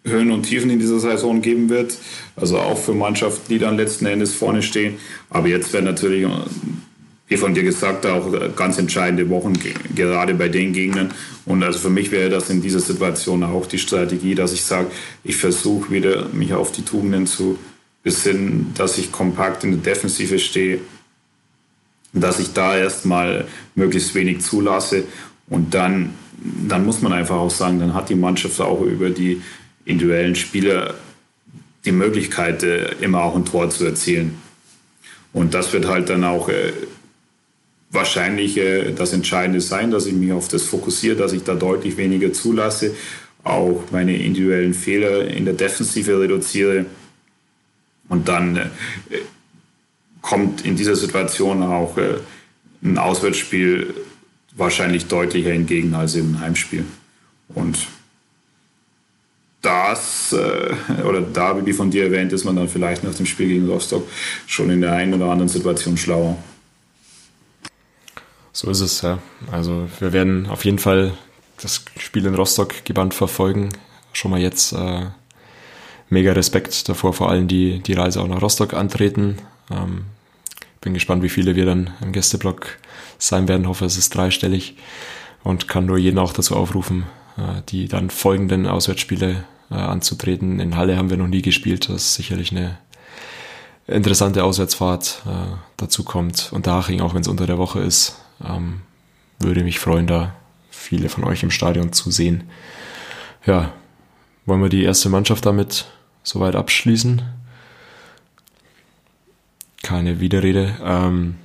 B: Höhen und Tiefen in dieser Saison geben wird. Also auch für Mannschaften, die dann letzten Endes vorne stehen. Aber jetzt werden natürlich wie von dir gesagt, auch ganz entscheidende Wochen, gerade bei den Gegnern. Und also für mich wäre das in dieser Situation auch die Strategie, dass ich sage, ich versuche wieder mich auf die Tugenden zu besinnen, dass ich kompakt in der Defensive stehe, dass ich da erstmal möglichst wenig zulasse und dann, dann muss man einfach auch sagen, dann hat die Mannschaft auch über die individuellen Spieler die Möglichkeit, äh, immer auch ein Tor zu erzielen. Und das wird halt dann auch äh, wahrscheinlich äh, das Entscheidende sein, dass ich mich auf das fokussiere, dass ich da deutlich weniger zulasse, auch meine individuellen Fehler in der Defensive reduziere. Und dann äh, kommt in dieser Situation auch äh, ein Auswärtsspiel wahrscheinlich deutlicher entgegen als im Heimspiel. Und das, äh, oder da, wie von dir erwähnt, ist man dann vielleicht nach dem Spiel gegen Rostock schon in der einen oder anderen Situation schlauer.
A: So ist es, ja. Also wir werden auf jeden Fall das Spiel in Rostock gebannt verfolgen. Schon mal jetzt äh, mega Respekt davor, vor allem die, die Reise auch nach Rostock antreten. Ähm, bin gespannt, wie viele wir dann im Gästeblock sein werden. Hoffe, es ist dreistellig und kann nur jeden auch dazu aufrufen, äh, die dann folgenden Auswärtsspiele äh, anzutreten. In Halle haben wir noch nie gespielt. Das ist sicherlich eine interessante Auswärtsfahrt äh, dazu kommt. Und Daching, auch wenn es unter der Woche ist, ähm, würde mich freuen, da viele von euch im Stadion zu sehen. Ja, wollen wir die erste Mannschaft damit soweit abschließen? Keine Widerrede. Ähm,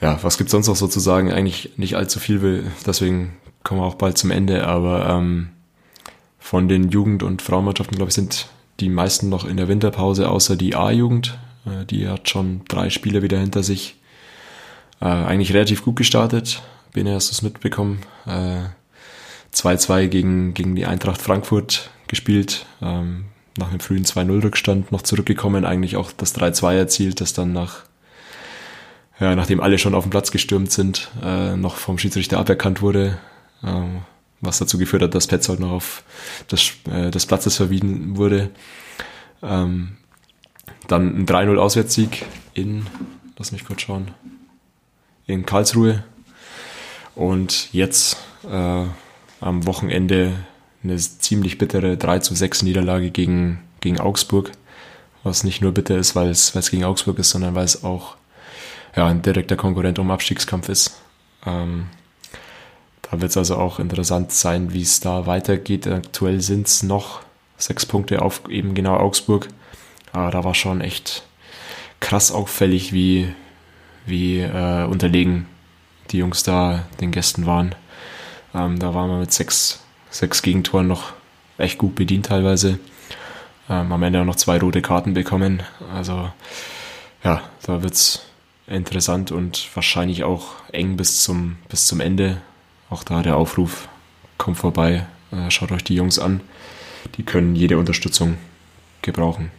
A: ja, was gibt sonst noch sozusagen? Eigentlich nicht allzu viel, deswegen kommen wir auch bald zum Ende, aber ähm, von den Jugend- und Frauenmannschaften, glaube ich, sind die meisten noch in der Winterpause, außer die A-Jugend. Äh, die hat schon drei Spiele wieder hinter sich. Äh, eigentlich relativ gut gestartet. Bene, hast du es mitbekommen? 2-2 äh, gegen, gegen die Eintracht Frankfurt gespielt. Ähm, nach einem frühen 2-0-Rückstand noch zurückgekommen, eigentlich auch das 3-2 erzielt, das dann nach, ja, nachdem alle schon auf dem Platz gestürmt sind, äh, noch vom Schiedsrichter aberkannt wurde. Ähm, was dazu geführt hat, dass Petzold noch auf das, äh, des Platzes verwiesen wurde. Ähm, dann ein 3-0 Auswärtssieg in, lass mich kurz schauen, in Karlsruhe. Und jetzt äh, am Wochenende eine ziemlich bittere 3 zu 6 Niederlage gegen, gegen Augsburg. Was nicht nur bitter ist, weil es, weil es gegen Augsburg ist, sondern weil es auch ja, ein direkter Konkurrent um Abstiegskampf ist. Ähm, da wird es also auch interessant sein, wie es da weitergeht. Aktuell sind es noch sechs Punkte auf eben genau Augsburg. Aber da war schon echt krass auffällig, wie, wie äh, unterlegen die Jungs da den Gästen waren. Ähm, da waren wir mit sechs, sechs Gegentoren noch echt gut bedient teilweise. Ähm, am Ende auch noch zwei rote Karten bekommen. Also ja, da wird es interessant und wahrscheinlich auch eng bis zum, bis zum Ende. Auch da der Aufruf, kommt vorbei, äh, schaut euch die Jungs an. Die können jede Unterstützung gebrauchen.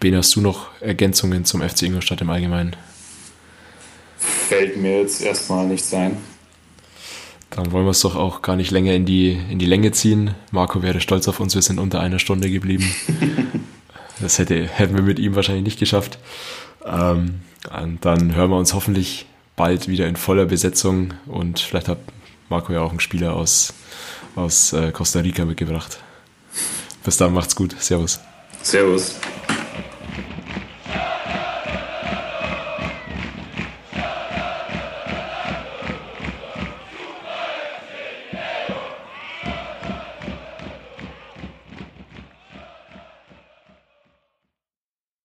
A: Ben, hast du noch Ergänzungen zum FC Ingolstadt im Allgemeinen?
B: Fällt mir jetzt erstmal nichts ein.
A: Dann wollen wir es doch auch gar nicht länger in die, in die Länge ziehen. Marco wäre stolz auf uns, wir sind unter einer Stunde geblieben. das hätte, hätten wir mit ihm wahrscheinlich nicht geschafft. Ähm, dann hören wir uns hoffentlich bald wieder in voller Besetzung und vielleicht hat Marco ja auch einen Spieler aus, aus äh, Costa Rica mitgebracht. Bis dann, macht's gut. Servus.
B: Servus.